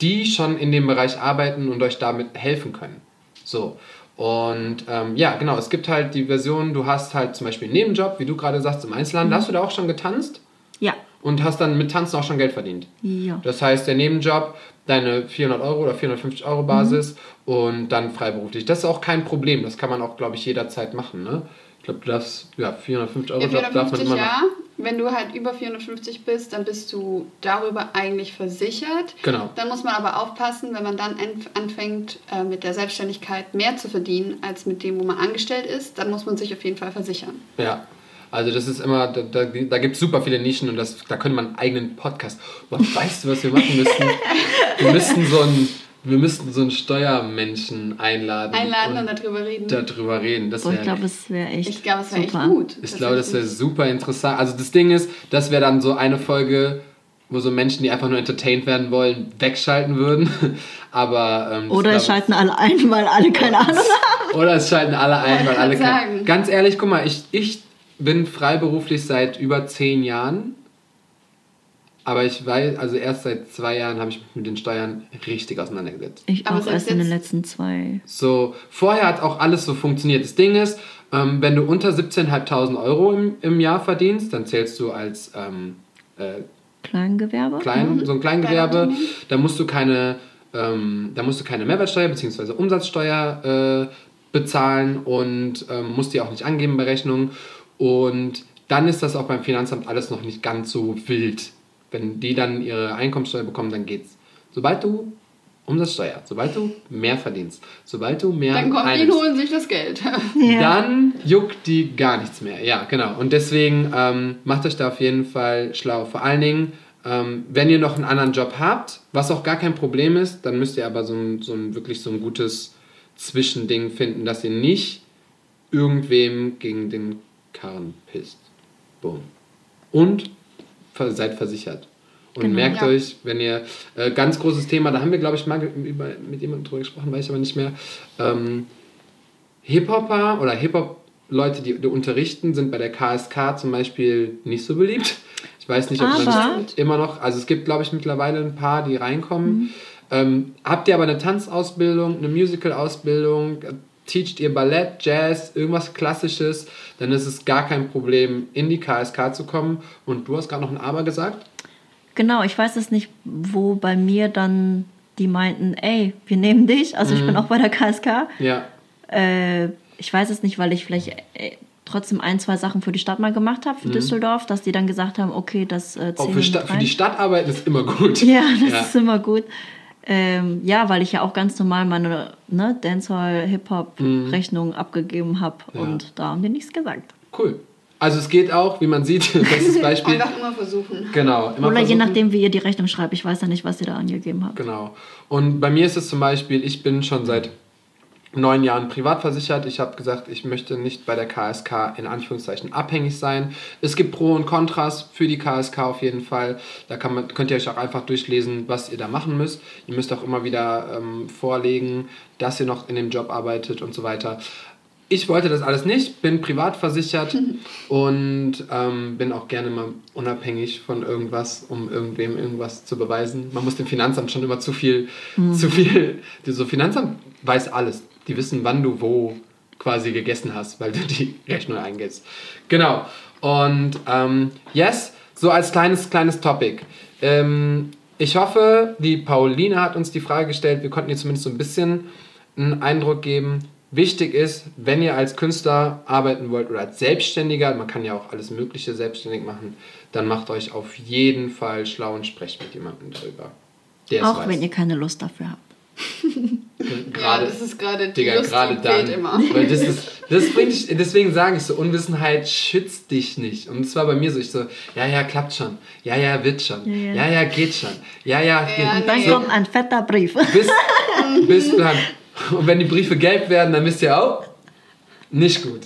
die schon in dem Bereich arbeiten und euch damit helfen können. So. Und ähm, ja, genau, es gibt halt die Version, du hast halt zum Beispiel einen Nebenjob, wie du gerade sagst, im Einzelhandel. Hast du da auch schon getanzt? Ja. Und hast dann mit Tanzen auch schon Geld verdient. Ja. Das heißt, der Nebenjob, deine 400 Euro oder 450 Euro Basis und dann freiberuflich. Das ist auch kein Problem. Das kann man auch, glaube ich, jederzeit machen. Ne? Ich glaube, du darfst, ja, 450 Euro Ja, Job darf man 450 immer ja. Wenn du halt über 450 bist, dann bist du darüber eigentlich versichert. Genau. Dann muss man aber aufpassen, wenn man dann anf- anfängt, äh, mit der Selbstständigkeit mehr zu verdienen, als mit dem, wo man angestellt ist, dann muss man sich auf jeden Fall versichern. Ja. Also das ist immer, da, da, da gibt es super viele Nischen und das, da könnte man einen eigenen Podcast. Boah, weißt du, was wir machen müssten? Wir müssten so einen, wir müssten so einen Steuermenschen einladen. Einladen und, und darüber reden. darüber reden. Das Und ich wäre glaube, es wäre echt. ich glaube, es wäre echt super. gut. Ich glaube, das wäre super interessant. Also das Ding ist, das wäre dann so eine Folge, wo so Menschen, die einfach nur entertained werden wollen, wegschalten würden. Aber ähm, Oder es schalten alle ein, weil alle keine Ahnung haben. oder es schalten alle ein, weil alle grad kein- sagen. Ganz ehrlich, guck mal, ich, ich bin freiberuflich seit über zehn Jahren. Aber ich weiß, also erst seit zwei Jahren habe ich mich mit den Steuern richtig auseinandergesetzt. Ich Aber auch erst in den letzten zwei. So, vorher hat auch alles so funktioniert. Das Ding ist, ähm, wenn du unter 17.500 Euro im, im Jahr verdienst, dann zählst du als ähm, äh, Kleingewerbe. Klein, so ein Kleingewerbe, da musst du keine, ähm, da musst du keine Mehrwertsteuer bzw. Umsatzsteuer äh, bezahlen und ähm, musst die auch nicht angeben bei Rechnung. Und dann ist das auch beim Finanzamt alles noch nicht ganz so wild. Wenn die dann ihre Einkommensteuer bekommen, dann geht's. Sobald du Umsatzsteuer, sobald du mehr verdienst, sobald du mehr Dann kommen die und holen sich das Geld. dann juckt die gar nichts mehr. Ja, genau. Und deswegen ähm, macht euch da auf jeden Fall schlau. Vor allen Dingen, ähm, wenn ihr noch einen anderen Job habt, was auch gar kein Problem ist, dann müsst ihr aber so ein, so ein wirklich so ein gutes Zwischending finden, dass ihr nicht irgendwem gegen den Karren pisst. Boom. Und seid versichert. Und Genau. merkt Ja. euch, wenn ihr, äh, ganz großes Thema, da haben wir, glaube ich, mal über, mit jemandem drüber gesprochen, weiß ich aber nicht mehr. Ähm, Hip-Hopper oder Hip-Hop-Leute, die, die unterrichten, sind bei der KSK zum Beispiel nicht so beliebt. Ich weiß nicht, ob man Aber- das immer noch, also es gibt, glaube ich, mittlerweile ein paar, die reinkommen. Ähm, habt ihr aber eine Tanzausbildung, eine Musical-Ausbildung, teacht ihr Ballett, Jazz, irgendwas Klassisches, dann ist es gar kein Problem, in die KSK zu kommen. Und du hast gerade noch ein Aber gesagt? Genau, ich weiß es nicht, wo bei mir dann die meinten, ey, wir nehmen dich. Also ich bin auch bei der KSK. Ja. Äh, ich weiß es nicht, weil ich vielleicht äh, trotzdem ein, zwei Sachen für die Stadt mal gemacht habe, für Düsseldorf, dass die dann gesagt haben, okay, das äh, Mhm. Zählen für, Sta für die Stadt arbeiten ist immer gut. Ja, das Ja. ist immer gut. Ähm, ja, weil ich ja auch ganz normal meine ne, Dancehall-Hip-Hop-Rechnung abgegeben habe Ja. und da haben die nichts gesagt. Cool. Also es geht auch, wie man sieht, bestes Beispiel. Einfach immer versuchen. genau. Immer Oder je versuchen. nachdem, wie ihr die Rechnung schreibt. Ich weiß ja nicht, was ihr da angegeben habt. Genau. Und bei mir ist es zum Beispiel, ich bin schon seit neun Jahren privat versichert. Ich habe gesagt, ich möchte nicht bei der KSK in Anführungszeichen abhängig sein. Es gibt Pro und Kontras für die KSK auf jeden Fall. Da kann man, könnt ihr euch auch einfach durchlesen, was ihr da machen müsst. Ihr müsst auch immer wieder ähm, vorlegen, dass ihr noch in dem Job arbeitet und so weiter. ich wollte das alles nicht, bin privat versichert und ähm, bin auch gerne mal unabhängig von irgendwas, um irgendwem irgendwas zu beweisen. Man muss dem Finanzamt schon immer zu viel, Mhm. zu viel. So Finanzamt weiß alles. Die wissen, wann du wo quasi gegessen hast, weil du die Rechnung eingibst. Genau. Und ähm, yes, so als kleines, kleines Topic. Ähm, ich hoffe, die Pauline hat uns die Frage gestellt. Wir konnten ihr zumindest so ein bisschen einen Eindruck geben. Wichtig ist, wenn ihr als Künstler arbeiten wollt oder als Selbstständiger, man kann ja auch alles Mögliche selbstständig machen, dann macht euch auf jeden Fall schlau und sprecht mit jemandem darüber. Auch weiß. wenn ihr keine Lust dafür habt. ja, das ist gerade die Digga, Lust, gerade dann. immer. Weil das ist, das bringt dich, deswegen sage ich so, Unwissenheit schützt dich nicht. Und es war bei mir so, ich so, ja, ja, klappt schon. Ja, ja, wird schon. Ja, Ja, ja. ja, geht schon. Ja, ja, geht. Ja, Und dann nee. kommt ein fetter Brief. Bis, bis dann. Und wenn die Briefe gelb werden, dann wisst ihr auch, nicht gut.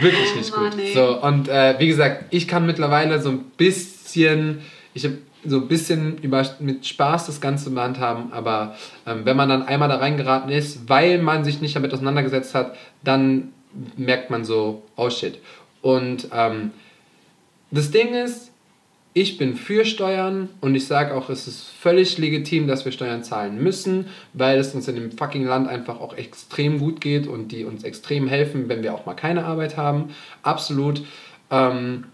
Wirklich nicht Oh Mann, gut. ey. So, und äh, wie gesagt, ich kann mittlerweile so ein bisschen, ich habe so ein bisschen über, mit Spaß das Ganze handhaben, aber ähm, wenn man dann einmal da reingeraten ist, weil man sich nicht damit auseinandergesetzt hat, dann merkt man so, oh shit. Und ähm, das Ding ist, ich bin für Steuern und ich sage auch, es ist völlig legitim, dass wir Steuern zahlen müssen, weil es uns in dem fucking Land einfach auch extrem gut geht und die uns extrem helfen, wenn wir auch mal keine Arbeit haben. Absolut. Ähm,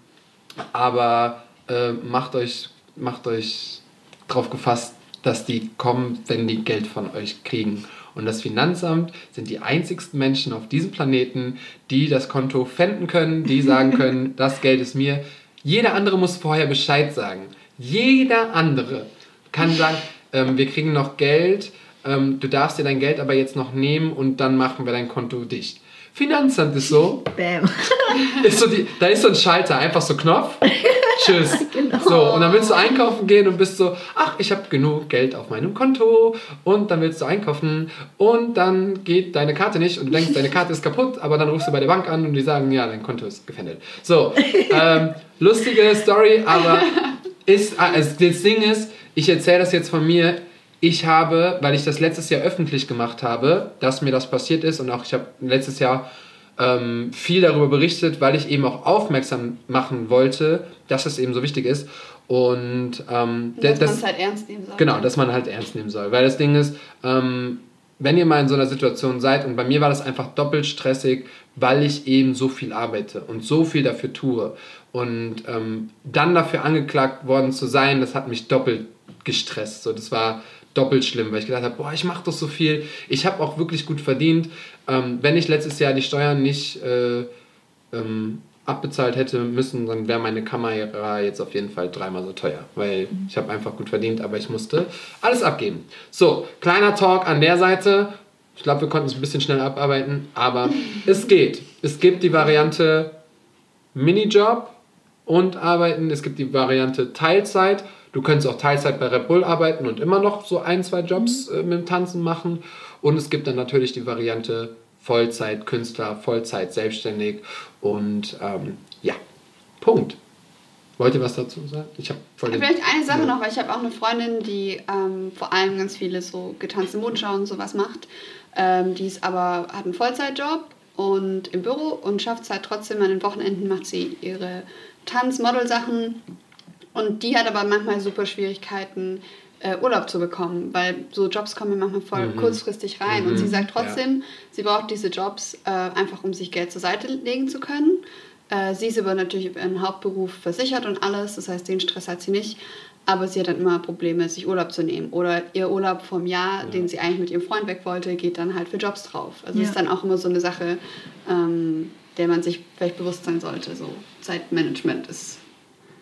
aber äh, macht euch, macht euch drauf gefasst, dass die kommen, wenn die Geld von euch kriegen. Und das Finanzamt sind die einzigsten Menschen auf diesem Planeten, die das Konto fänden können, die sagen können, das Geld ist mir. Jeder andere muss vorher Bescheid sagen. Jeder andere kann sagen, ähm, wir kriegen noch Geld, ähm, du darfst dir dein Geld aber jetzt noch nehmen und dann machen wir dein Konto dicht. Finanzamt ist so, Bam. ist so die, da ist so ein Schalter, einfach so Knopf. Tschüss. So, und dann willst du einkaufen gehen und bist so, ach, ich habe genug Geld auf meinem Konto und dann willst du einkaufen und dann geht deine Karte nicht und du denkst, deine Karte ist kaputt, aber dann rufst du bei der Bank an und die sagen, ja, dein Konto ist gefändelt. So, ähm, lustige Story, aber ist, also das Ding ist, ich erzähle das jetzt von mir, ich habe, weil ich das letztes Jahr öffentlich gemacht habe, dass mir das passiert ist und auch ich habe letztes Jahr ähm, viel darüber berichtet, weil ich eben auch aufmerksam machen wollte, dass es eben so wichtig ist. Und ähm, Dass das, man es halt ernst nehmen soll. Genau, dass man halt ernst nehmen soll. Weil das Ding ist, ähm, wenn ihr mal in so einer Situation seid, und bei mir war das einfach doppelt stressig, weil ich eben so viel arbeite und so viel dafür tue. Und ähm, dann dafür angeklagt worden zu sein, das hat mich doppelt gestresst. So, das war doppelt schlimm, weil ich gedacht habe, boah, ich mache doch so viel. Ich habe auch wirklich gut verdient. Ähm, wenn ich letztes Jahr die Steuern nicht äh, ähm, abbezahlt hätte müssen, dann wäre meine Kamera jetzt auf jeden Fall dreimal so teuer, weil ich habe einfach gut verdient, aber ich musste alles abgeben. So, kleiner Talk an der Seite. Ich glaube, wir konnten es ein bisschen schnell abarbeiten, aber es geht. Es gibt die Variante Minijob und arbeiten. Es gibt die Variante Teilzeit. Du könntest auch Teilzeit bei Red Bull arbeiten und immer noch so ein, zwei Jobs äh, mit dem Tanzen machen. Und es gibt dann natürlich die Variante Vollzeit Künstler, Vollzeit selbstständig und ähm, ja, Punkt. Wollt ihr was dazu sagen? Ich habe voll Vielleicht eine Sache Ja. noch, weil ich habe auch eine Freundin, die ähm, vor allem ganz viele so getanzte Modenschau und sowas macht. Ähm, die ist aber, hat einen Vollzeitjob und im Büro und schafft es halt trotzdem an den Wochenenden macht sie ihre Tanz-Model-Sachen und die hat aber manchmal super Schwierigkeiten, äh, Urlaub zu bekommen, weil so Jobs kommen manchmal voll Mhm. kurzfristig rein. Und sie Mhm. sagt trotzdem, sie braucht diese Jobs äh, einfach, um sich Geld zur Seite legen zu können. Äh, sie ist aber natürlich über ihren Hauptberuf versichert und alles, das heißt, den Stress hat sie nicht. Aber sie hat dann immer Probleme, sich Urlaub zu nehmen. Oder ihr Urlaub vom Jahr, den sie eigentlich mit ihrem Freund weg wollte, geht dann halt für Jobs drauf. Also Ja. ist dann auch immer so eine Sache, ähm, der man sich vielleicht bewusst sein sollte. So Zeitmanagement ist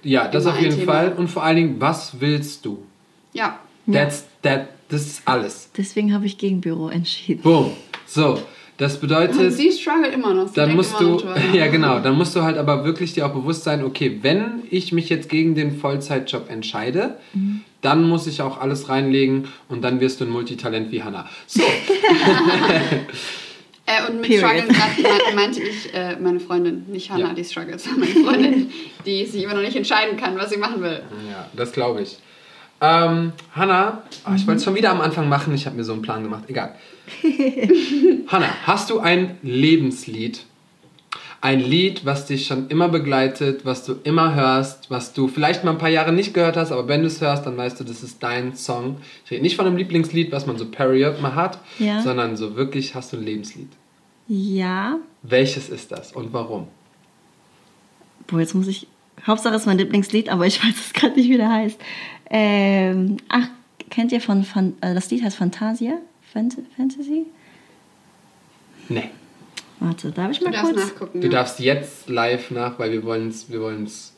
Ja, das immer auf jeden Thema. Fall. Und vor allen Dingen, was willst du? Ja. That's, that, das ist alles. Deswegen habe ich gegen Büro entschieden. Boom. So, das Und bedeutet... sie struggelt immer noch. Sie dann musst immer du, noch ja genau, dann musst du halt aber wirklich dir auch bewusst sein, okay, wenn ich mich jetzt gegen den Vollzeitjob entscheide, Mhm. dann muss ich auch alles reinlegen und dann wirst du ein Multitalent wie Hannah. So, Äh, und mit Period. Struggeln grad meinte ich äh, meine Freundin, nicht Hannah, Ja. die struggles, sondern meine Freundin, die sich immer noch nicht entscheiden kann, was sie machen will. ja, das glaube ich. Ähm, Hanna, oh, ich wollte es schon wieder am Anfang machen, ich habe mir so einen Plan gemacht, egal. Hanna, hast du ein Lebenslied? Ein Lied, was dich schon immer begleitet, was du immer hörst, was du vielleicht mal ein paar Jahre nicht gehört hast, aber wenn du es hörst, dann weißt du, das ist dein Song. Ich rede nicht von einem Lieblingslied, was man so Period mal hat, Ja. sondern so wirklich hast du ein Lebenslied. Ja. Welches ist das und warum? Boah, jetzt muss ich. Hauptsache ist mein Lieblingslied, aber ich weiß es gerade nicht, wie der heißt. Ähm, ach, kennt ihr von, von äh, das Lied heißt Fantasia? Fant Fantasy? Nee. Warte, darf ich Du mal darfst kurz? nachgucken. Du ja. darfst jetzt live nach, weil wir wollen es wir wollen's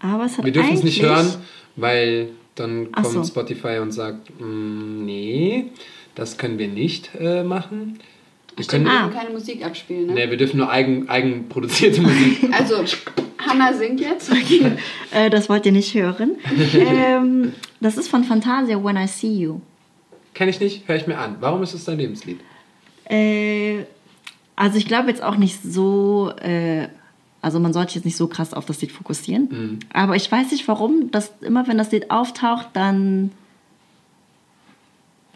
Aber es hat Wir dürfen es nicht hören, weil dann Ach kommt so. Spotify und sagt, mm, nee, das können wir nicht äh, machen. Wir können, wir Ah. keine Musik abspielen, ne? nee, wir dürfen nur eigen, eigenproduzierte Musik. Also, Hannah singt jetzt. Äh, das wollt ihr nicht hören. ähm, das ist von Fantasia When I See You. Kenne ich nicht, höre ich mir an. Warum ist es dein Lebenslied? Äh, also ich glaube jetzt auch nicht so, äh, also man sollte jetzt nicht so krass auf das Lied fokussieren. Aber ich weiß nicht warum, dass immer wenn das Lied auftaucht, dann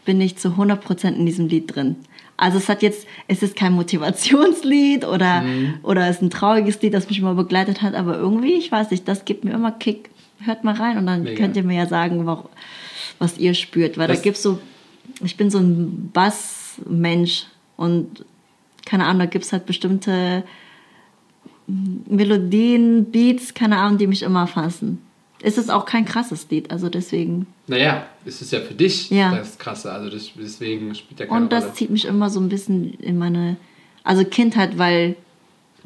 bin ich zu 100% in diesem Lied drin. Also es hat jetzt, es ist kein Motivationslied oder, oder es ist ein trauriges Lied, das mich immer begleitet hat, aber irgendwie, ich weiß nicht, das gibt mir immer Kick. Hört mal rein und dann Mega. könnt ihr mir ja sagen, was ihr spürt. Weil Das- da gibt's so, ich bin so ein Bassmensch und keine Ahnung, da gibt es halt bestimmte Melodien, Beats, keine Ahnung, die mich immer fassen. Es ist auch kein krasses Lied, also deswegen. Naja, es ist ja für dich Ja. das Krasse, also das, deswegen spielt ja keine Und das Rolle. zieht mich immer so ein bisschen in meine, also Kindheit, weil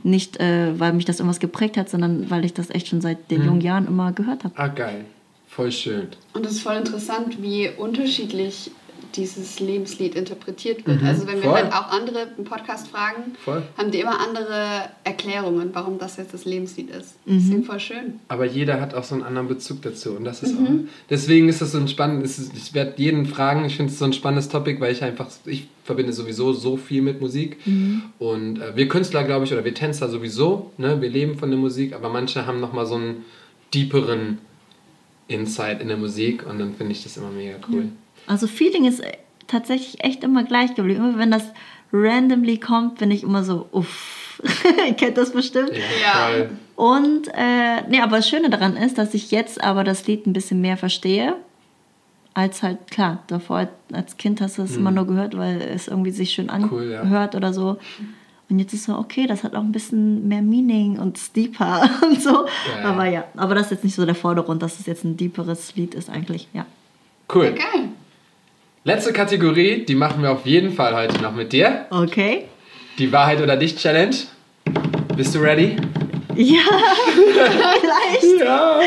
nicht, äh, weil mich das irgendwas geprägt hat, sondern weil ich das echt schon seit den jungen Jahren immer gehört habe. Ah, geil. Voll schön. Und es ist voll interessant, wie unterschiedlich dieses Lebenslied interpretiert wird. also wenn wir voll. halt auch andere im Podcast fragen, Voll. haben die immer andere Erklärungen, warum das jetzt das Lebenslied ist. Das ist voll schön. Aber jeder hat auch so einen anderen Bezug dazu. Und das ist auch. Deswegen ist das so ein spannendes. Ich werde jeden fragen. Ich finde es so ein spannendes Topic, weil ich einfach. Ich verbinde sowieso so viel mit Musik. Und äh, wir Künstler, glaube ich, oder wir Tänzer sowieso. Ne? Wir leben von der Musik. Aber manche haben nochmal so einen deeperen Insight in der Musik. Und dann finde ich das immer mega cool. Also Feeling ist tatsächlich echt immer gleich geblieben. Immer wenn das randomly kommt, bin ich immer so, uff. Ihr kennt das bestimmt. Ja. Und, äh, nee, aber das Schöne daran ist, dass ich jetzt aber das Lied ein bisschen mehr verstehe. Als halt, klar, davor als Kind hast du es immer nur gehört, weil es irgendwie sich schön Hm. Cool, ja. anhört oder so. Und jetzt ist so, okay, das hat auch ein bisschen mehr Meaning und deeper und so. Ja, ja. Aber ja, aber das ist jetzt nicht so der Vordergrund, dass es jetzt ein deeperes Lied ist eigentlich, ja. Cool. Geil. Letzte Kategorie, die machen wir auf jeden Fall heute noch mit dir. Okay. Die Wahrheit oder Dicht Challenge. Bist du ready? Ja, vielleicht. Ja.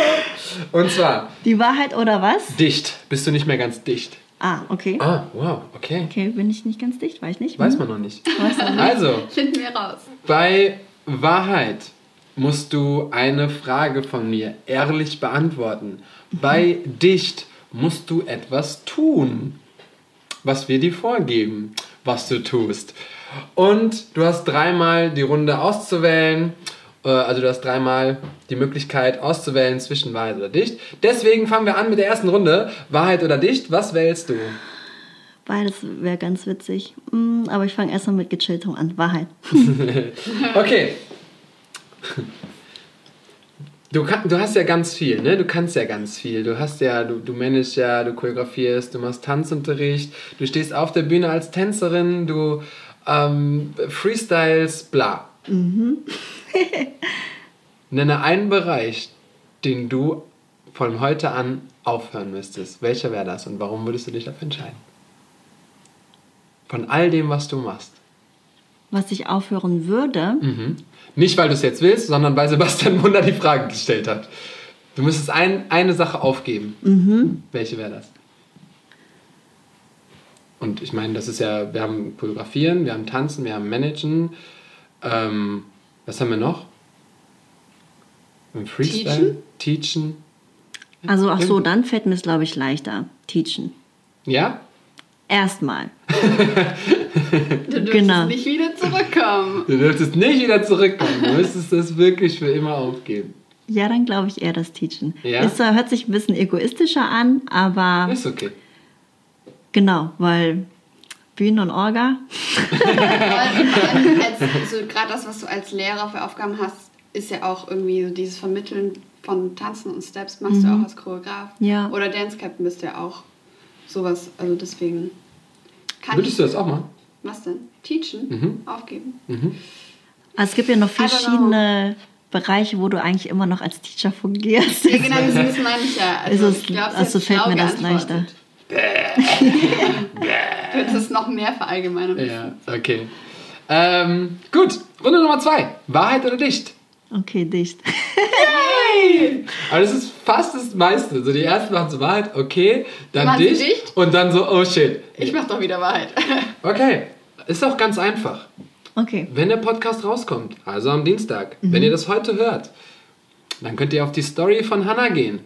Und zwar Die Wahrheit oder was? dicht. Bist du nicht mehr ganz dicht? Ah, okay. Ah, wow, okay. Okay, bin ich nicht ganz dicht, weiß nicht. Weiß man noch nicht. Weiß man nicht. Also, Finden wir raus. bei Wahrheit musst du eine Frage von mir ehrlich beantworten. Bei dicht musst du etwas tun, was wir dir vorgeben, was du tust. Und du hast dreimal die Runde auszuwählen. Äh, Also du hast dreimal die Möglichkeit auszuwählen zwischen Wahrheit oder Dicht. Deswegen fangen wir an mit der ersten Runde. Wahrheit oder Dicht, was wählst du? Beides wäre ganz witzig. Mm, Aber ich fange erstmal mit gechilltem an. Wahrheit. Okay. Du, kann, du hast ja ganz viel, ne? Du kannst ja ganz viel. Du hast ja, du, du managst ja, du choreografierst, du machst Tanzunterricht, du stehst auf der Bühne als Tänzerin, du ähm, freestyles, bla. Nenne einen Bereich, den du von heute an aufhören müsstest. Welcher wäre das und warum würdest du dich dafür entscheiden? Von all dem, was du machst. Was ich aufhören würde, Mhm. Nicht, weil du es jetzt willst, sondern weil Sebastian Wunder die Frage gestellt hat. Du müsstest ein, eine Sache aufgeben. Welche wäre das? Und ich meine, das ist ja, wir haben Choreografieren, wir haben Tanzen, wir haben Managen. Ähm, was haben wir noch? Haben Freestyle. Teachen. also ach so, dann fällt mir es, glaube ich, leichter. Teachen. Ja? Erstmal. Du dürftest Genau. nicht wieder zurückkommen. Du dürftest nicht wieder zurückkommen. Du müsstest das wirklich für immer aufgeben. Ja, dann glaube ich eher das Teachen. Ja? Es hört sich ein bisschen egoistischer an, aber Ist okay. genau, weil Bühne und Orga. also, Gerade das, was du als Lehrer für Aufgaben hast, ist ja auch irgendwie so dieses Vermitteln von Tanzen und Steps machst du auch als Choreograf. Ja. Oder Dance Captain bist du ja auch sowas. Also deswegen kann Würdest ich. du das auch machen? Was denn? Teachen? Mhm. Aufgeben? Also es gibt ja noch verschiedene Bereiche, wo du eigentlich immer noch als Teacher fungierst. Ja, genau, das das meine ich ja. Also, Ist es- ich glaube, also fällt mir das leichter. Du hättest es noch mehr verallgemeinern müssen. Ja, okay. Ähm, gut, Runde Nummer zwei. Wahrheit oder Dicht? Okay, dicht. Aber das ist fast das meiste. So die ersten machen so Wahrheit, okay, dann Machen dicht, dicht? und dann so, oh shit. Ich mach doch wieder Wahrheit. Okay, ist auch ganz einfach. Okay. Wenn der Podcast rauskommt, also am Dienstag, wenn ihr das heute hört, dann könnt ihr auf die Story von Hannah gehen.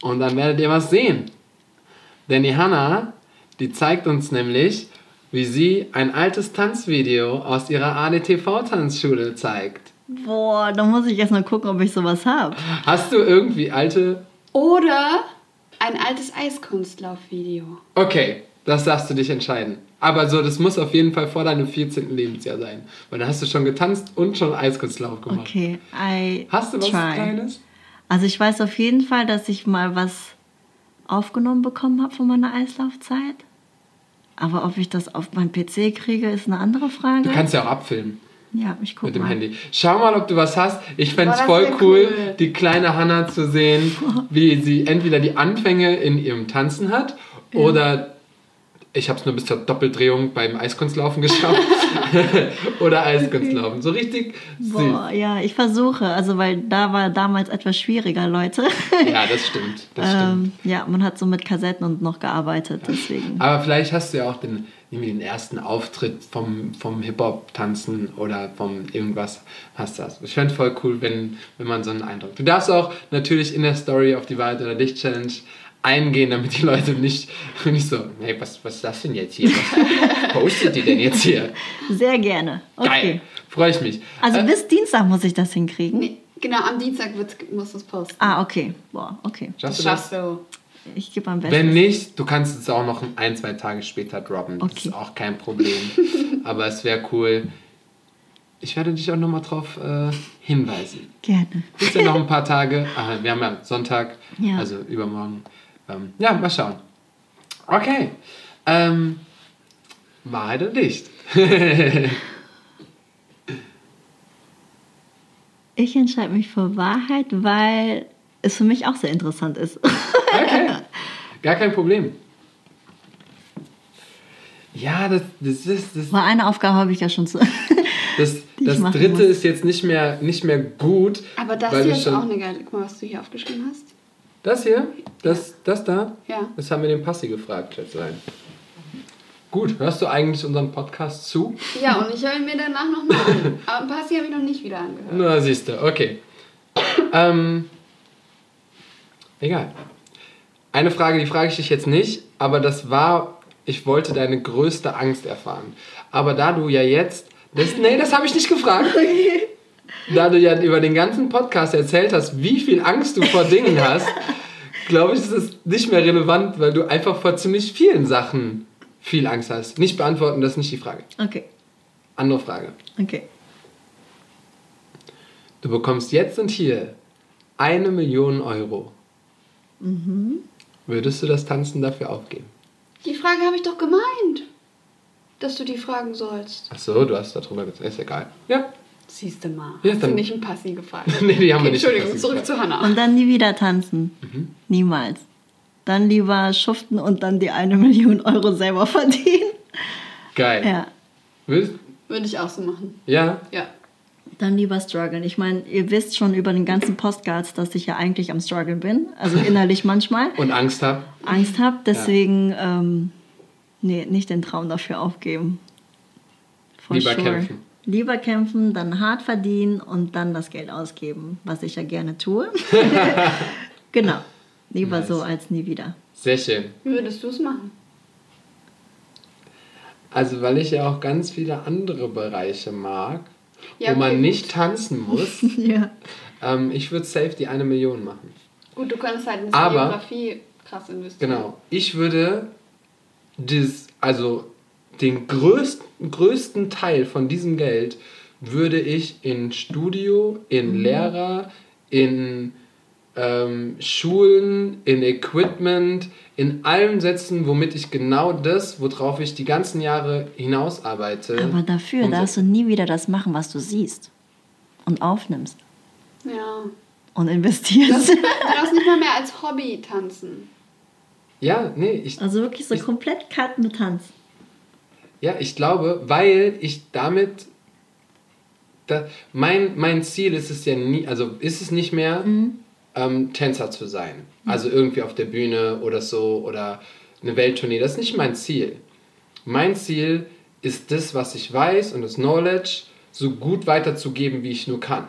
Und dann werdet ihr was sehen. Denn die Hannah, die zeigt uns nämlich, wie sie ein altes Tanzvideo aus ihrer ADTV-Tanzschule zeigt. Boah, da muss ich erst mal gucken, ob ich sowas habe. Hast du irgendwie alte... Oder ein altes Eiskunstlaufvideo. Okay, das darfst du dich entscheiden. Aber so, das muss auf jeden Fall vor deinem 14. Lebensjahr sein. Weil da hast du schon getanzt und schon Eiskunstlauf gemacht. Okay, I Hast du was try. Kleines? Also ich weiß auf jeden Fall, dass ich mal was aufgenommen bekommen habe von meiner Eislaufzeit. Aber ob ich das auf meinen PC kriege, ist eine andere Frage. Du kannst ja auch abfilmen. Ja, ich gucke mit dem mal. Handy. Schau mal, ob du was hast. Ich fände es voll cool, cool. die kleine Hannah zu sehen, wie sie entweder die Anfänge in ihrem Tanzen hat oder ich habe es nur bis zur Doppeldrehung beim Eiskunstlaufen geschafft oder Eiskunstlaufen. So richtig süß. Boah, ja, ich versuche. Also, weil da war damals etwas schwieriger, Leute. Ja, das stimmt. Das stimmt. ähm, ja, man hat so mit Kassetten und noch gearbeitet, deswegen. Aber vielleicht hast du ja auch den, irgendwie den ersten Auftritt vom, vom Hip-Hop-Tanzen oder vom irgendwas hast das. Ich fände voll cool, wenn, wenn man so einen Eindruck. Du darfst auch natürlich in der Story auf die Wahrheit oder Dich-Challenge eingehen, damit die Leute nicht, nicht so, hey, was, was ist das denn jetzt hier? Was postet die denn jetzt hier? Sehr gerne. Okay. Geil, freue ich mich. Also Äh, bis Dienstag muss ich das hinkriegen. Nee, genau, am Dienstag wird's, musst du es posten. Ah, okay. Boah, okay. schaffst Das du das? schaffst du. Ich gebe mein Bestes. Wenn nicht, du kannst es auch noch ein, zwei Tage später droppen. Das Okay. ist auch kein Problem. Aber es wäre cool. Ich werde dich auch nochmal drauf äh, hinweisen. Gerne. Ist ja noch ein paar Tage. Ah, wir haben ja Sonntag, Ja. also übermorgen. Ähm, ja, mal schauen. Okay. Ähm, Wahrheit oder Dicht? Ich entscheide mich für Wahrheit, weil es für mich auch sehr interessant ist. Okay. Gar kein Problem. Ja, das, das ist. Das, Weil eine Aufgabe habe ich ja schon zu. das, das dritte muss. ist jetzt nicht mehr, nicht mehr gut. Aber das hier ist schon- auch eine geile. Guck mal, was du hier aufgeschrieben hast. Das hier? Das, das da? Ja. Das haben wir den Passi gefragt, Schätzlein. Gut, hörst du eigentlich unseren Podcast zu? Ja, und ich höre ihn mir danach nochmal an. Aber Passi habe ich noch nicht wieder angehört. Na, siehst du, okay. ähm, egal. Eine Frage, die frage ich dich jetzt nicht, aber das war, ich wollte deine größte Angst erfahren. Aber da du ja jetzt, das, nee, das habe ich nicht gefragt. Da du ja über den ganzen Podcast erzählt hast, wie viel Angst du vor Dingen hast, glaube ich, ist es nicht mehr relevant, weil du einfach vor ziemlich vielen Sachen viel Angst hast. Nicht beantworten, das ist nicht die Frage. Okay, Andere Frage. okay. Du bekommst jetzt und hier eine Million Euro. Würdest du das Tanzen dafür aufgeben? Die Frage habe ich doch gemeint. Dass du die fragen sollst. Ach so, du hast darüber gesagt. Ist egal. Ja. Siehst du mal. Ja, hast du nicht einen Passi gefragt? Nee, die haben wir okay, nicht Entschuldigung, zurück gefragt. zu Hannah. Und dann nie wieder tanzen. Mhm. Niemals. Dann lieber schuften und dann die eine Million Euro selber verdienen. Geil. Ja. Würdest, Würde ich auch so machen. ja. Ja. Dann lieber strugglen. Ich meine, ihr wisst schon über den ganzen Postcards, dass ich ja eigentlich am struggeln bin. Also innerlich manchmal. Und Angst hab? Angst habe. Deswegen, ähm, nee, nicht den Traum dafür aufgeben. For Lieber kämpfen. Lieber kämpfen, dann hart verdienen und dann das Geld ausgeben, was ich ja gerne tue. genau. Lieber Nice. so als nie wieder. Sehr schön. Wie würdest du es machen? Also, weil ich ja auch ganz viele andere Bereiche mag, Ja, wo man gut. nicht tanzen muss, Ja. ähm, ich würde safe die eine Million machen. Gut, du könntest halt in Biografie krass investieren. Genau. Ich würde das, also den größten, größten Teil von diesem Geld würde ich in Studio, in Lehrer, in ähm, Schulen, in Equipment, in allem setzen, womit ich genau das, worauf ich die ganzen Jahre hinaus arbeite. Aber dafür umsetze. darfst du nie wieder das machen, was du siehst und aufnimmst Ja. und investierst. Du darfst nicht mal mehr als Hobby tanzen. Ja, nee, ich, Also wirklich so Ich- komplett cut mit Tanz. Ja, ich glaube, weil ich damit. Da, mein, mein Ziel ist es ja nie, also ist es nicht mehr, ähm, Tänzer zu sein. Also irgendwie auf der Bühne oder so oder eine Welttournee. Das ist nicht mein Ziel. Mein Ziel ist das, was ich weiß und das Knowledge so gut weiterzugeben, wie ich nur kann.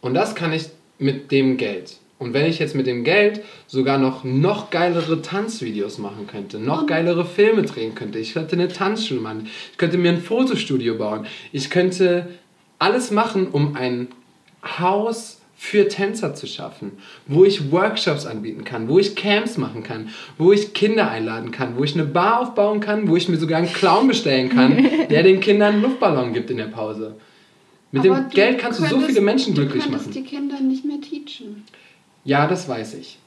Und das kann ich mit dem Geld. Und wenn ich jetzt mit dem Geld sogar noch, noch geilere Tanzvideos machen könnte, noch geilere Filme drehen könnte, ich könnte eine Tanzschule machen, ich könnte mir ein Fotostudio bauen, ich könnte alles machen, um ein Haus für Tänzer zu schaffen, wo ich Workshops anbieten kann, wo ich Camps machen kann, wo ich Kinder einladen kann, wo ich eine Bar aufbauen kann, wo ich mir sogar einen Clown bestellen kann, der den Kindern einen Luftballon gibt in der Pause. Mit Aber dem du Geld kannst du so viele Menschen glücklich Du könntest machen. die Kinder nicht mehr teachen. Ja, das weiß ich.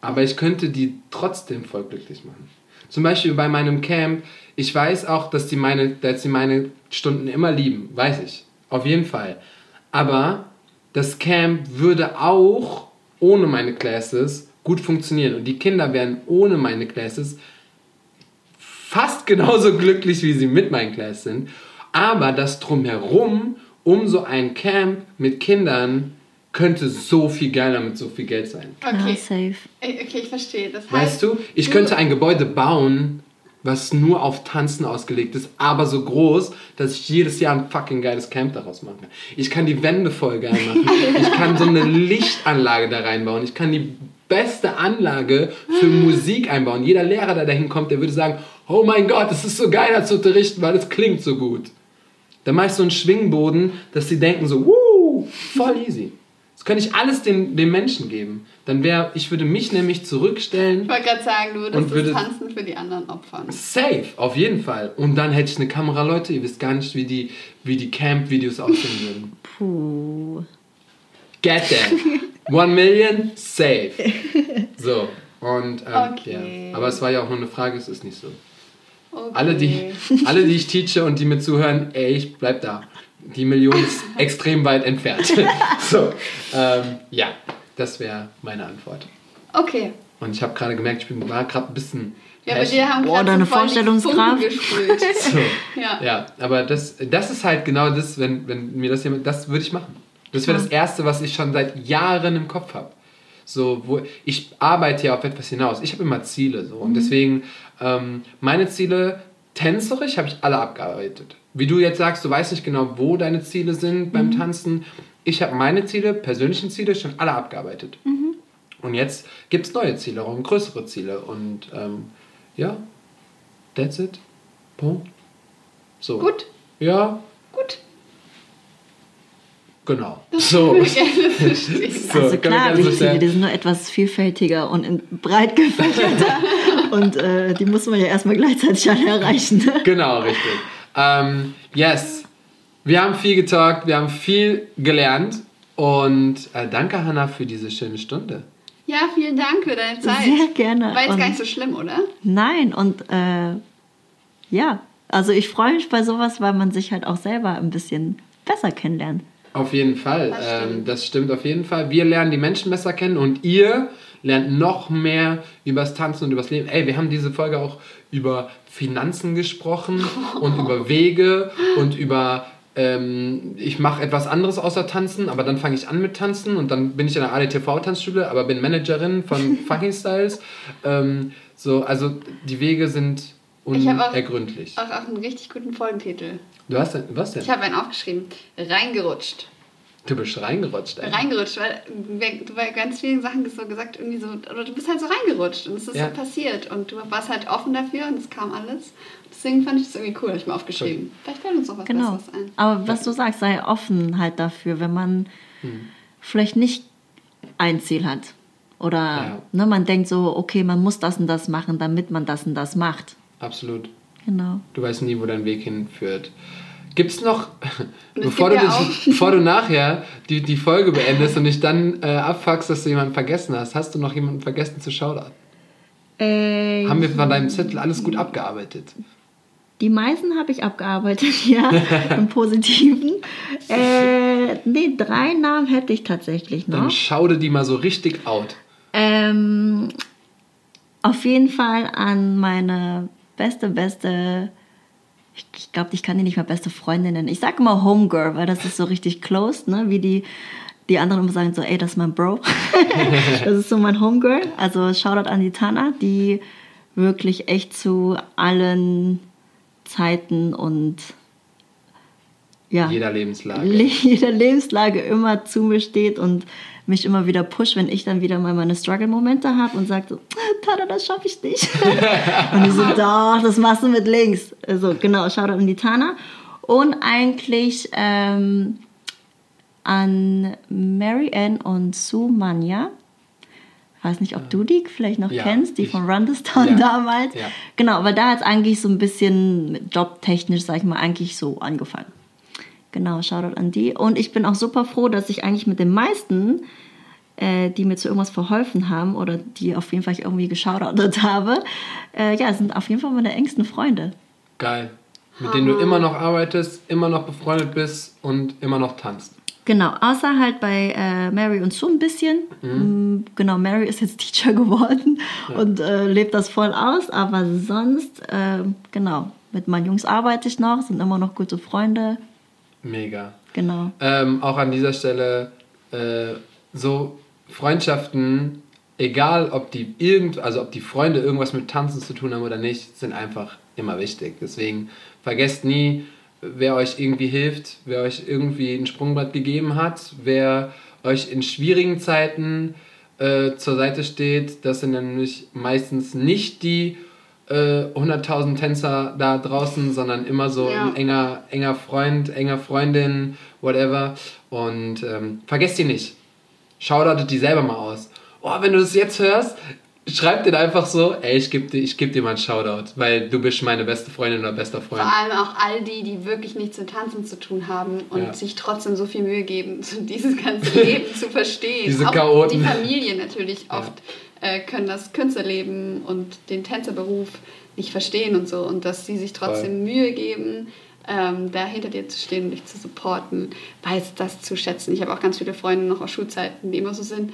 Aber ich könnte die trotzdem voll glücklich machen. Zum Beispiel bei meinem Camp, ich weiß auch, dass die meine, meine Stunden immer lieben, weiß ich. Auf jeden Fall. Aber das Camp würde auch ohne meine Classes gut funktionieren. Und die Kinder wären ohne meine Classes fast genauso glücklich, wie sie mit meinen Classes sind. Aber das drumherum, um so ein Camp mit Kindern, könnte so viel geiler mit so viel Geld sein. Ja, Okay, safe. Ey, okay ich verstehe. Das heißt, Weißt du, ich könnte ein Gebäude bauen, was nur auf Tanzen ausgelegt ist, aber so groß, dass ich jedes Jahr ein fucking geiles Camp daraus machen kann. Ich kann die Wände voll geil machen. Ich kann so eine Lichtanlage da reinbauen. Ich kann die beste Anlage für Musik einbauen. Jeder Lehrer, der da hinkommt, der würde sagen, oh mein Gott, es ist so geil, da zu unterrichten, weil es klingt so gut. Dann mache ich so einen Schwingboden, dass sie denken so, wuh, voll easy. Das könnte ich alles den, den Menschen geben. Dann wäre, ich würde mich nämlich zurückstellen ich wollte gerade sagen, du würdest Und würde- das Tanzen für die anderen opfern. Safe, auf jeden Fall. Und dann hätte ich eine Kamera, Leute, ihr wisst gar nicht, wie die, wie die Camp-Videos aussehen würden. Puh. Get that. One million, safe. So, und ähm, Okay. ja. Aber es war ja auch nur eine Frage, es ist nicht so. Okay. Alle die, alle, die ich teache und die mir zuhören, ey, ich bleib da. Die Million ist extrem weit entfernt. so, ähm, ja, das wäre meine Antwort. Okay. Und ich habe gerade gemerkt, ich bin, war gerade ein bisschen. Ja, bei passion- dir haben Boah, gerade deine voll die Vorstellungskraft. So. ja. Ja, aber das, das ist halt genau das, wenn, wenn mir das jemand, das würde ich machen. Das wäre das Erste, was ich schon seit Jahren im Kopf habe. So, wo ich arbeite ja auf etwas hinaus. Ich habe immer Ziele so und deswegen ähm, meine Ziele tänzerisch habe ich alle abgearbeitet. Wie du jetzt sagst, du weißt nicht genau, wo deine Ziele sind beim Tanzen. Ich habe meine Ziele, persönlichen Ziele schon alle abgearbeitet. Und jetzt gibt es neue Ziele, auch größere Ziele. Und ähm, ja, that's it. Punkt. So. Gut, Ja, genau. So. Gerne verstehen. So, also klar, die so Ziele, stellen. die sind nur etwas vielfältiger und in breit gefächerter. und äh, die muss man ja erstmal gleichzeitig alle erreichen. Genau, richtig. Ähm, yes. Wir haben viel getalkt, wir haben viel gelernt. Und äh, danke, Hannah, für diese schöne Stunde. Ja, vielen Dank für deine Zeit. Sehr gerne. War jetzt Und- gar nicht so schlimm, oder? Nein, und äh, ja, also ich freue mich bei sowas, weil man sich halt auch selber ein bisschen besser kennenlernt. Auf jeden Fall. Das ähm, stimmt. das stimmt auf jeden Fall. Wir lernen die Menschen besser kennen und ihr lernt noch mehr übers Tanzen und übers Leben. Ey, wir haben diese Folge auch über Finanzen gesprochen und über Wege und über ähm, ich mache etwas anderes außer Tanzen, aber dann fange ich an mit Tanzen und dann bin ich in der ADTV-Tanzschule, aber bin Managerin von Fucking Styles. Ähm, so, also die Wege sind Ich hab auch- unergründlich. Auch, auch einen richtig guten Folgentitel. Du hast denn, was denn? Ich habe einen aufgeschrieben. Reingerutscht. Du bist reingerutscht, ey. Reingerutscht, weil du bei ganz vielen Sachen so gesagt, irgendwie so, oder du bist halt so reingerutscht und es ist Ja. so passiert und du warst halt offen dafür und es kam alles. Deswegen fand ich das irgendwie cool, habe ich mir aufgeschrieben. Vielleicht fällt uns noch was Genau. Besseres ein. Aber was du sagst, sei offen halt dafür, wenn man Hm. vielleicht nicht ein Ziel hat. Oder Ja. ne, man denkt so, okay, man muss das und das machen, damit man das und das macht. Absolut. Genau. Du weißt nie, wo dein Weg hinführt. Gibt's noch, es bevor gibt du, ja dich, bevor du nachher die, die Folge beendest und dich dann äh, abfuckst, dass du jemanden vergessen hast, hast du noch jemanden vergessen zu schaudern? Äh, Haben wir von deinem Zettel alles gut abgearbeitet? Die meisten habe ich abgearbeitet, ja, im Positiven. Äh, nee, drei Namen hätte ich tatsächlich Dann noch. schaude die mal so richtig out. Ähm, auf jeden Fall an meine beste, beste, ich, ich glaube, ich kann die nicht mal beste Freundin nennen. Ich sage immer Homegirl, weil das ist so richtig close, ne? Wie die, die anderen immer sagen so, ey, das ist mein Bro. das ist so mein Homegirl. Also Shoutout an die Tana, die wirklich echt zu allen Zeiten und ja, Jeder Lebenslage. jeder Lebenslage immer zu mir steht und mich immer wieder pusht, wenn ich dann wieder mal meine Struggle-Momente habe und sagt so, Tada, das schaffe ich nicht. und ich so, doch, das machst du mit links. Also genau, Shoutout an die Tana. Und eigentlich ähm, an Mary Ann und Sue Mania. Weiß nicht, ob du die vielleicht noch Ja, kennst, die ich- von Run This Town Ja, damals. ja. Genau, aber da hat es eigentlich so ein bisschen jobtechnisch, sag ich mal, eigentlich so angefangen. Genau, Shoutout an die. Und ich bin auch super froh, dass ich eigentlich mit den meisten, äh, die mir zu irgendwas verholfen haben oder die auf jeden Fall ich irgendwie geschaudert habe, äh, ja, sind auf jeden Fall meine engsten Freunde. Geil. Mit denen du immer noch arbeitest, immer noch befreundet bist und immer noch tanzt. Genau, außer halt bei äh, Mary und Sue ein bisschen. Mm, Genau, Mary ist jetzt Teacher geworden und äh, lebt das voll aus, aber sonst, äh, genau, mit meinen Jungs arbeite ich noch, sind immer noch gute Freunde. Mega. Genau. Ähm, auch an dieser Stelle äh, so Freundschaften, egal ob die irgend, also ob die Freunde irgendwas mit Tanzen zu tun haben oder nicht, sind einfach immer wichtig. Deswegen vergesst nie, wer euch irgendwie hilft, wer euch irgendwie ein Sprungbrett gegeben hat, wer euch in schwierigen Zeiten äh, zur Seite steht. Das sind nämlich meistens nicht die äh, 100.000 Tänzer da draußen, sondern immer so Ja. ein enger, enger Freund, enger Freundin, whatever. Und ähm, vergesst die nicht. Shoutoutet die selber mal aus. Oh, wenn du das jetzt hörst, schreib den einfach so, ey, ich geb dir, ich geb dir mal einen Shoutout, weil du bist meine beste Freundin oder bester Freund. Vor allem auch all die, die wirklich nichts mit Tanzen zu tun haben und Ja. sich trotzdem so viel Mühe geben, dieses ganze Leben zu verstehen. Diese auch Chaoten. die Familien natürlich oft äh, können das Künstlerleben und den Tänzerberuf nicht verstehen und so und dass sie sich trotzdem Mühe geben, ähm, da hinter dir zu stehen und dich zu supporten, weiß das zu schätzen. Ich habe auch ganz viele Freunde noch aus Schulzeiten, die immer so sind,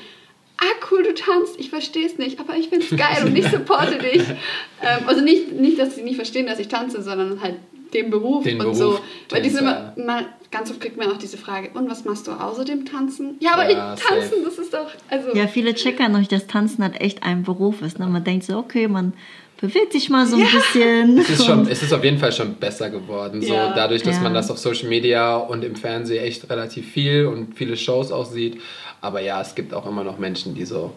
ah cool, du tanzt, ich verstehe es nicht, aber ich finde es geil und ich supporte dich. Ähm, also nicht, nicht, dass sie nicht verstehen, dass ich tanze, sondern halt den Beruf Den und Beruf so. Weil die sind Tänzer. immer, mal, ganz oft kriegt man auch diese Frage, und was machst du außer dem Tanzen? Ja, aber Ja, ich tanzen, safe. das ist doch, also... Ja, viele checken noch nicht, dass Tanzen halt echt ein Beruf ist. Ne? Man denkt so, okay, man bewegt sich mal so ein bisschen. Es ist, schon, es ist auf jeden Fall schon besser geworden. So, Ja. dadurch, dass Ja. man das auf Social Media und im Fernsehen echt relativ viel und viele Shows auch sieht. Aber ja, es gibt auch immer noch Menschen, die so,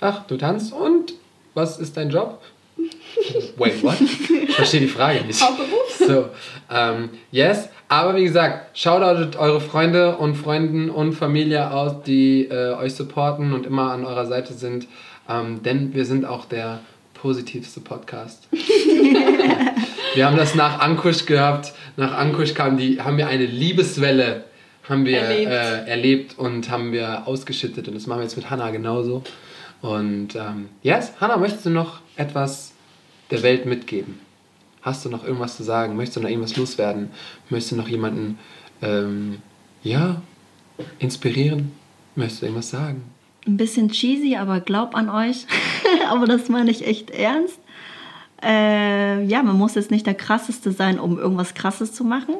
ach, du tanzt und was ist dein Job? Wait, what? Ich verstehe die Frage nicht. Hauptberuf? So, ähm, yes. Aber wie gesagt, shoutoutet eure Freunde und Freunden und Familie aus, die äh, euch supporten und immer an eurer Seite sind. Ähm, denn wir sind auch der positivste Podcast. wir haben das nach Ankusch gehabt. Nach Ankusch kam die, haben wir eine Liebeswelle haben wir Erlebt. Äh, erlebt und haben wir ausgeschüttet. Und das machen wir jetzt mit Hannah genauso. Und ähm, yes, Hannah, möchtest du noch etwas der Welt mitgeben? Hast du noch irgendwas zu sagen? Möchtest du noch irgendwas loswerden? Möchtest du noch jemanden, ähm, ja, inspirieren? Möchtest du irgendwas sagen? Ein bisschen cheesy, aber glaub an euch. aber das meine ich echt ernst. Äh, ja, man muss jetzt nicht der krasseste sein, um irgendwas Krasses zu machen.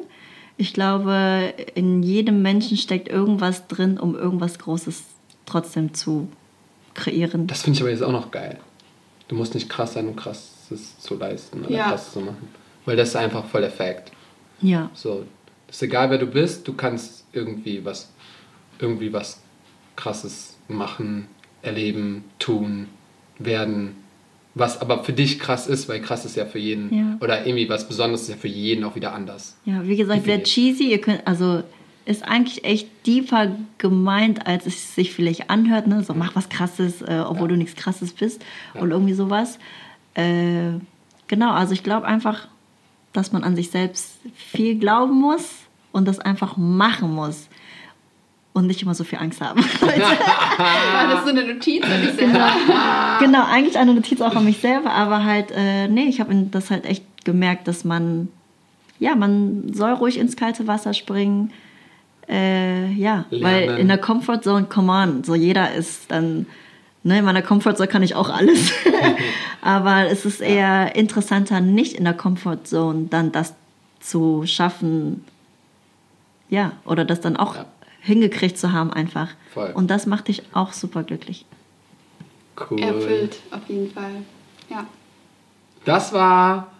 Ich glaube, in jedem Menschen steckt irgendwas drin, um irgendwas Großes trotzdem zu kreieren. Das finde ich aber jetzt auch noch geil. Du musst nicht krass sein, um krasses zu leisten oder Ja. krasses zu machen. Weil das ist einfach voll der Fact. Ja, So, ist egal, wer du bist, du kannst irgendwie was irgendwie was Krasses machen, erleben, tun, werden. Was aber für dich krass ist, weil krass ist ja für jeden. Ja. Oder irgendwie was Besonderes ist ja für jeden auch wieder anders. Ja, wie gesagt, sehr cheesy. Ihr könnt, also ist eigentlich echt deeper gemeint, als es sich vielleicht anhört. Ne? So, mach was Krasses, äh, obwohl Ja. du nichts Krasses bist. Und irgendwie sowas. Äh, genau, also ich glaube einfach, dass man an sich selbst viel glauben muss und das einfach machen muss. Und nicht immer so viel Angst haben. War das so eine Notiz an dich selber? genau, eigentlich eine Notiz auch an mich selber, aber halt, äh, nee, ich habe das halt echt gemerkt, dass man, ja, man soll ruhig ins kalte Wasser springen. Äh, ja, weil Lernen. in der Comfortzone, come on, so jeder ist dann, ne, in meiner Comfortzone kann ich auch alles. aber es ist eher interessanter, nicht in der Comfortzone dann das zu schaffen, ja, oder das dann auch Ja. Hingekriegt zu haben einfach. Voll. Und das macht dich auch super glücklich. Cool. Erfüllt, auf jeden Fall. Ja. Das war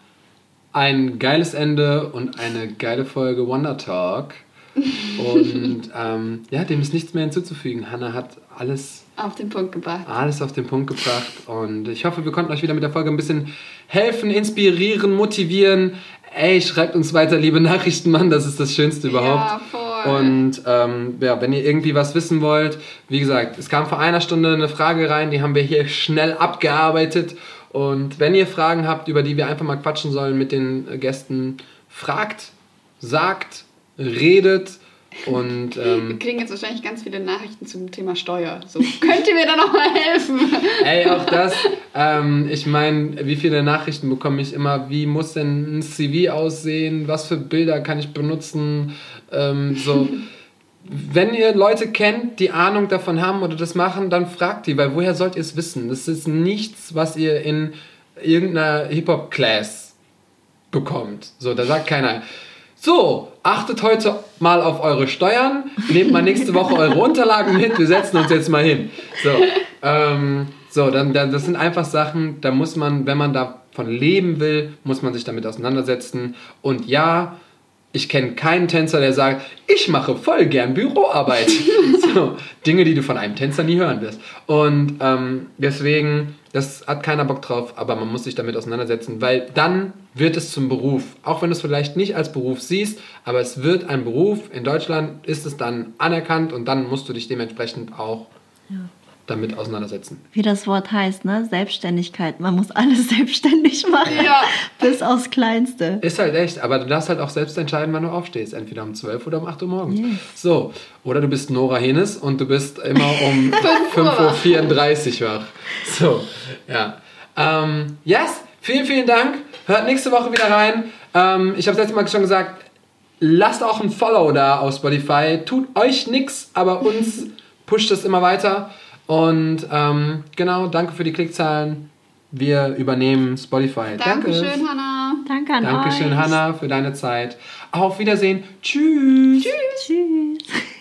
ein geiles Ende und eine geile Folge Wonder Talk. Und ähm, ja, dem ist nichts mehr hinzuzufügen. Hannah hat alles, Auf den Punkt gebracht. alles auf den Punkt gebracht. Und ich hoffe, wir konnten euch wieder mit der Folge ein bisschen helfen, inspirieren, motivieren. Ey, schreibt uns weiter, liebe Nachrichten, Mann, das ist das Schönste überhaupt. Ja, voll. Und ähm, ja, wenn ihr irgendwie was wissen wollt, wie gesagt, es kam vor einer Stunde eine Frage rein, die haben wir hier schnell abgearbeitet. Und wenn ihr Fragen habt, über die wir einfach mal quatschen sollen mit den Gästen, fragt, sagt, redet und Wir ähm, kriegen jetzt wahrscheinlich ganz viele Nachrichten zum Thema Steuer. So, könnt ihr mir da nochmal helfen? ey, auch das, ähm, ich meine, wie viele Nachrichten bekomme ich immer, wie muss denn ein CV aussehen, was für Bilder kann ich benutzen, ähm, so. wenn ihr Leute kennt, die Ahnung davon haben oder das machen, dann fragt die, weil woher sollt ihr es wissen? Das ist nichts, was ihr in irgendeiner Hip-Hop-Class bekommt. So, da sagt keiner, so, achtet heute mal auf eure Steuern, nehmt mal nächste Woche eure Unterlagen mit, wir setzen uns jetzt mal hin. So, ähm, so dann, dann, das sind einfach Sachen, da muss man, wenn man davon leben will, muss man sich damit auseinandersetzen. Und ja, ich kenne keinen Tänzer, der sagt, ich mache voll gern Büroarbeit. so, Dinge, die du von einem Tänzer nie hören wirst. Und ähm, deswegen, das hat keiner Bock drauf, aber man muss sich damit auseinandersetzen, weil dann wird es zum Beruf. Auch wenn du es vielleicht nicht als Beruf siehst, aber es wird ein Beruf. In Deutschland ist es dann anerkannt und dann musst du dich dementsprechend auch damit auseinandersetzen. Wie das Wort heißt, ne? Selbstständigkeit. Man muss alles selbstständig machen. Ja. Bis aufs Kleinste. Ist halt echt, aber du darfst halt auch selbst entscheiden, wann du aufstehst. Entweder um 12 oder um 8 Uhr morgens. Yes. So, oder du bist Nora Henes und du bist immer um 5 5.34 Uhr wach. So, ja. Ähm, yes, vielen, vielen Dank. Hört nächste Woche wieder rein. Ähm, ich habe letztes Mal schon gesagt, lasst auch ein Follow da auf Spotify. Tut euch nix, aber uns pusht es immer weiter. Und ähm, genau, danke für die Klickzahlen. Wir übernehmen Spotify. Danke. Dankeschön, Hannah. Danke an Dankeschön, euch. Hannah, für deine Zeit. Auf Wiedersehen. Tschüss. Tschüss. Tschüss.